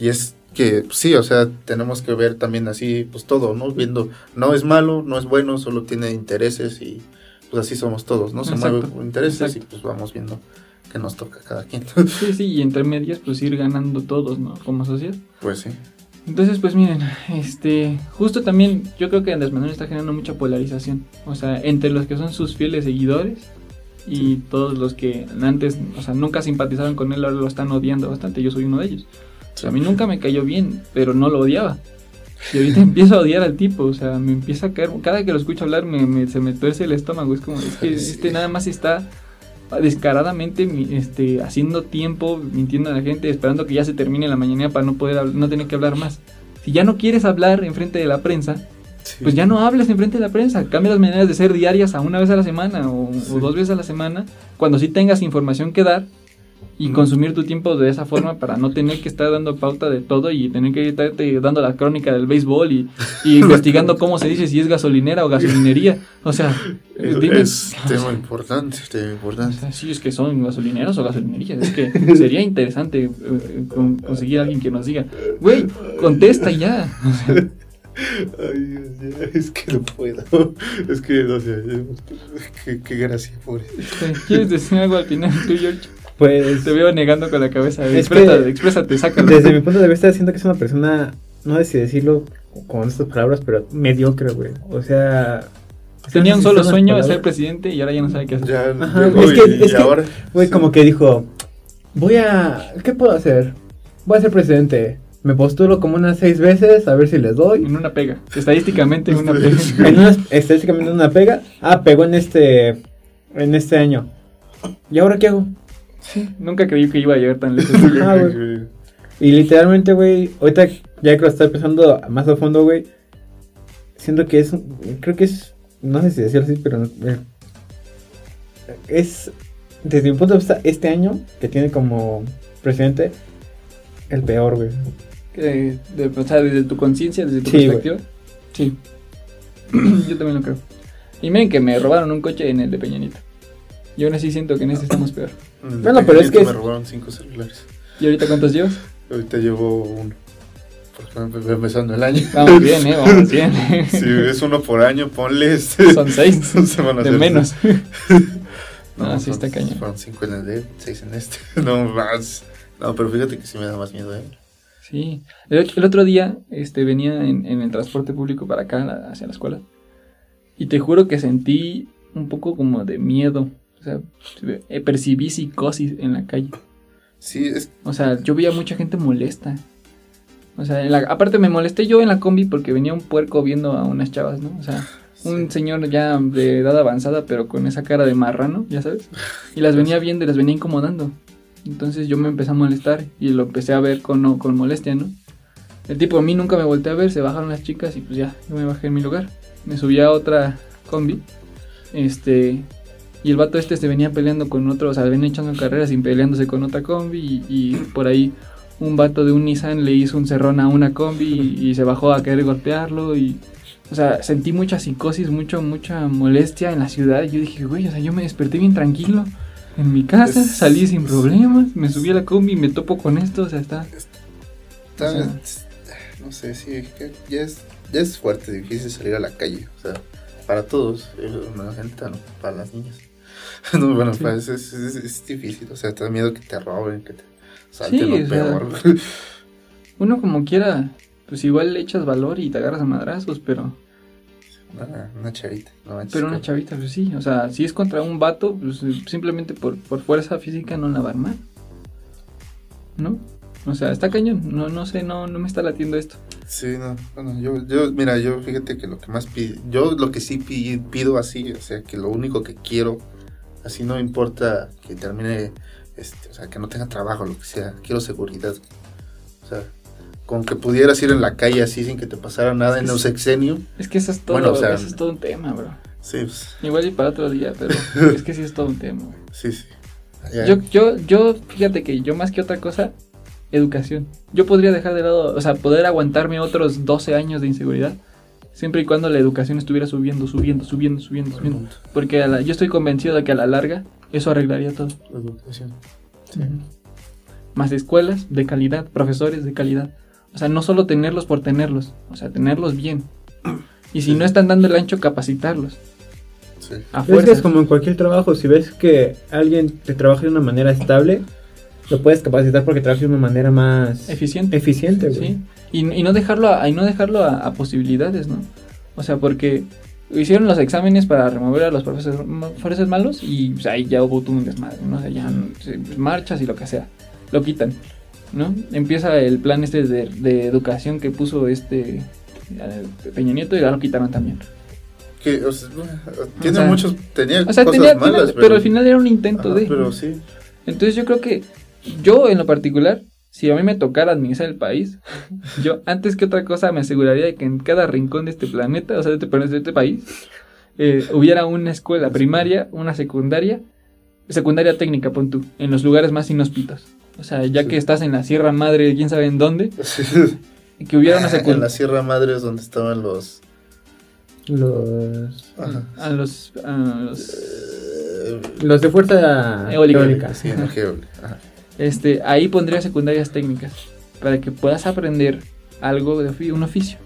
Y es que pues, sí, o sea, tenemos que ver también así, pues todo, ¿no? Viendo, no es malo, no es bueno, solo tiene intereses y pues así somos todos, ¿no? Se Exacto, mueven por intereses exacto. y pues vamos viendo qué nos toca cada quien. Sí, sí, y entre medias pues ir ganando todos, ¿no? Como sociedad. pues sí. Entonces, pues miren, este, justo también yo creo que Andrés Manuel está generando mucha polarización. O sea, entre los que son sus fieles seguidores y todos los que antes, o sea, nunca simpatizaron con él, ahora lo están odiando bastante. Yo soy uno de ellos. O sea, a mí nunca me cayó bien, pero no lo odiaba. Y ahorita empiezo a odiar al tipo, o sea, me empieza a caer, cada que lo escucho hablar me, me- se me tuerce el estómago, es como, es que este nada más está descaradamente este, haciendo tiempo, mintiendo a la gente, esperando que ya se termine la mañana para no poder no tener que hablar más. Si ya no quieres hablar enfrente de la prensa, Sí. pues ya no hables enfrente de la prensa. Cambia las maneras de ser diarias a una vez a la semana o, o dos veces a la semana, cuando sí tengas información que dar y consumir tu tiempo de esa forma para no tener que estar dando pauta de todo y tener que estarte dando la crónica del béisbol y, y investigando cómo se dice si es gasolinera o gasolinería. O sea, Es, dime- es tema importante, tema o importante. sea, sí, es que son gasolineros o gasolinerías. Es que sería interesante eh, eh, con- conseguir a alguien que nos diga, güey, contesta ya. O sea, Ay, Dios, ya, es que no puedo. Es que, no sé, qué, qué gracia, pobre. ¿Quieres decir algo al final tú, George? Pues Te veo negando con la cabeza. Exprésate, exprésate, sácalo. desde mi punto de vista siento que es una persona, no sé si decirlo con estas palabras, pero mediocre, güey. O sea... Tenía un solo sueño de ser presidente y ahora ya no sabe qué hacer. Ya, Ajá, llegó es que- y, es y que- ahora. Güey, como que dijo, voy a... ¿Qué puedo hacer? Voy a ser presidente. Me postulo como unas seis veces a ver si les doy. En una pega. Estadísticamente en una pega. En una, estadísticamente una pega. Ah, pegó en este... En este año. ¿Y ahora qué hago? Sí, nunca creí que iba a llegar tan lejos. Ah. Y literalmente, güey, ahorita ya que lo estoy pensando más a fondo, güey, siento que es, creo que es, no sé si decirlo así, pero eh, es, desde mi punto de vista, este año que tiene como presidente, el peor, güey. Que, de, o sea, desde tu conciencia, desde tu Sí, perspectiva. Sí. Yo también lo creo. Y miren que me robaron un coche en el de Peñanito. Y aún así siento que en este estamos peor. Bueno, pero es que Me robaron cinco celulares. ¿Y ahorita cuántos llevas? Ahorita llevo uno. Porque va empezando el año. Vamos bien, ¿eh? Vamos bien. Si es uno por año, ponle este. Son seis. Se van a De hacer- menos. No, No, sí son- está cañón. Fueron cinco en el de, seis en este. No más. No, pero fíjate que sí me da más miedo, ¿eh? Sí. El, el otro día este, venía en, en el transporte público para acá, la- hacia la escuela. Y te juro que sentí un poco como de miedo. O sea, eh, percibí psicosis en la calle. Sí, es. O sea, yo veía mucha gente molesta. O sea, en la- aparte me molesté yo en la combi porque venía un puerco viendo a unas chavas, ¿no? O sea, un sí. señor ya de edad avanzada, pero con esa cara de marrano, ya sabes. Y las venía viendo y las venía incomodando. Entonces yo me empecé a molestar y lo empecé a ver con, con molestia, ¿no? El tipo a mí nunca me volteé a ver, se bajaron las chicas y pues ya, yo me bajé en mi lugar. Me subí a otra combi. Este. Y el vato este se venía peleando con otro, o sea, venía echando carreras y peleándose con otra combi. Y, y por ahí un vato de un Nissan le hizo un cerrón a una combi y, y se bajó a querer golpearlo. Y, o sea, sentí mucha psicosis, mucho, mucha molestia en la ciudad. Y yo dije, güey, o sea, yo me desperté bien tranquilo en mi casa, Es- salí sin problemas, me subí a la combi y me topo con esto, o sea, está. Está- O sea- no sé, sí, que ya es, ya es fuerte, difícil salir a la calle. O sea, para todos, eh, no, ahorita no, para las niñas. No, bueno, Sí. eso es, es- es difícil. O sea, te da miedo que te roben, que te salten Sí, lo sea, peor. Uno como quiera, pues igual le echas valor y te agarras a madrazos, pero. una, una chavita, no manches, Pero una chavita, pues sí. O sea, si es contra un vato, pues simplemente por, por fuerza física no la va a armar. ¿No? O sea, está cañón. No, no sé, no, no me está latiendo esto. Sí, no, bueno, yo, yo, mira, yo fíjate que lo que más pido, yo lo que sí pi- pido así, o sea, que lo único que quiero, así no importa que termine, este, o sea, que no tenga trabajo, lo que sea, quiero seguridad. O sea, con que pudieras ir en la calle así sin que te pasara nada en un sexenio, Es que eso es todo, Bueno, o sea- eso es todo un tema, bro. sí, pues, Igual y para otro día, pero es que sí es todo un tema, güey. sí, sí. Yo, yo, yo, fíjate que yo más que otra cosa, educación. Yo podría dejar de lado, o sea, poder aguantarme otros 12 años de inseguridad, siempre y cuando la educación estuviera subiendo, subiendo, subiendo, subiendo, subiendo. punto. Porque a la- yo estoy convencido de que a la larga eso arreglaría todo. Educación. Sí. Más escuelas de calidad, profesores de calidad. O sea, no solo tenerlos por tenerlos, o sea, tenerlos bien. Y si Sí, no están dando el ancho, capacitarlos. Sí. A Es que fuerza. es como en cualquier trabajo, si ves que alguien te trabaja de una manera estable, lo puedes capacitar porque trabaja de una manera más Eficiente. eficiente, güey. Sí. Y, y no dejarlo, a, y no dejarlo a, a posibilidades, ¿no? O sea, porque hicieron los exámenes para remover a los profesores, profesores malos y pues, ahí ya hubo todo un desmadre, ¿no? O sea, ya se- marchas y lo que sea. Lo quitan, ¿no? Empieza el plan este de, de educación que puso este eh, Peña Nieto y ya lo quitaron también. Que, o sea, tiene sea, muchos, tenía O sea, cosas tenía, malas, tenía- pero, al final era un intento Ajá, de... Pero sí. Entonces yo creo que yo en lo particular, si a mí me tocara administrar el país, yo antes que otra cosa me aseguraría de que en cada rincón de este planeta, o sea, de este, de este país, eh, hubiera una escuela primaria, una secundaria, secundaria técnica, pon tú, en los lugares más inhóspitos. O sea, ya Sí. que estás en la Sierra Madre, quién sabe en dónde, que hubiera una en la secundaria. Sierra Madre es donde estaban los... Los, Ajá. A los, a los- Eh, los de fuerza Eólica. eólica. Sí. Este, ahí pondría secundarias técnicas, para que puedas aprender algo de ofi- un oficio.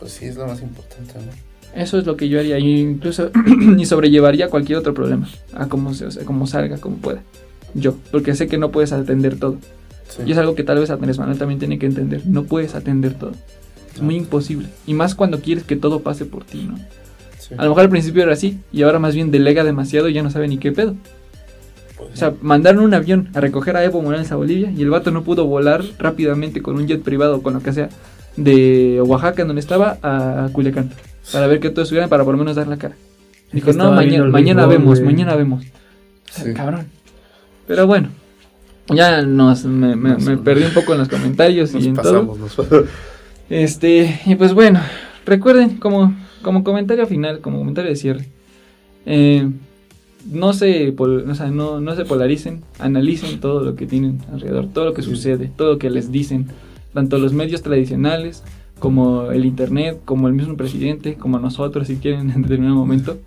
Pues sí, es lo más importante, ¿no? Eso es lo que yo haría, y incluso y sobrellevaría cualquier otro problema, a como, se, o sea, como salga, como pueda. Yo, porque sé que no puedes atender todo. Sí. Y es algo que tal vez Andrés Manuel también tiene que entender. No puedes atender todo. Es muy imposible. Y más cuando quieres que todo pase por ti, ¿no? Sí. A lo mejor al principio era así, y ahora más bien delega demasiado y ya no sabe ni qué pedo. Pues, O sea, mandaron un avión a recoger a Evo Morales a Bolivia y el vato no pudo volar rápidamente con un jet privado o con lo que sea de Oaxaca, en donde estaba, a Culiacán. Para ver que todos estuvieran, para por lo menos dar la cara. Dijo, no, mañana, vemos, mañana vemos. O sea, Sí. Cabrón. Pero bueno, Ya nos, me, me, me perdí un poco en los comentarios Nos y en pasamos, todo. nos- Este, y pues bueno, recuerden, como, como comentario final, como comentario de cierre, eh, no, se pol- o sea, no, no se polaricen, analicen todo lo que tienen alrededor, todo lo que sucede, todo lo que les dicen, tanto los medios tradicionales como el internet, como el mismo presidente, como nosotros si quieren en determinado momento.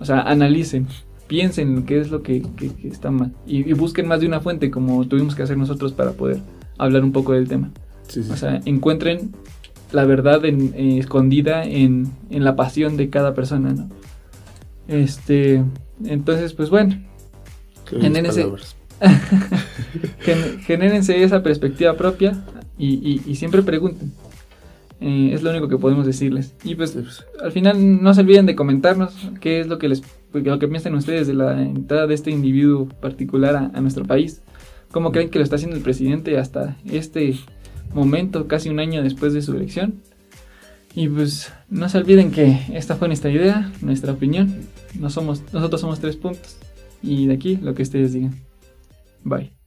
O sea, analicen, piensen qué es lo que, que- que está mal y, y busquen más de una fuente como tuvimos que hacer nosotros para poder hablar un poco del tema. Sí, sí. O sea, encuentren la verdad en- eh, escondida en, en la pasión de cada persona, ¿no? Este, entonces, pues bueno, genérense esa perspectiva propia y, y- y siempre pregunten. Eh, es lo único que podemos decirles. Y pues pues, al final no se olviden de comentarnos qué es lo que les lo que piensan ustedes de la entrada de este individuo particular a, a nuestro país. ¿Cómo creen que lo está haciendo el presidente hasta este momento, casi un año después de su elección? Y pues no se olviden que esta fue nuestra idea, nuestra opinión. Somos, nosotros somos tres puntos. Y de aquí lo que ustedes digan. Bye.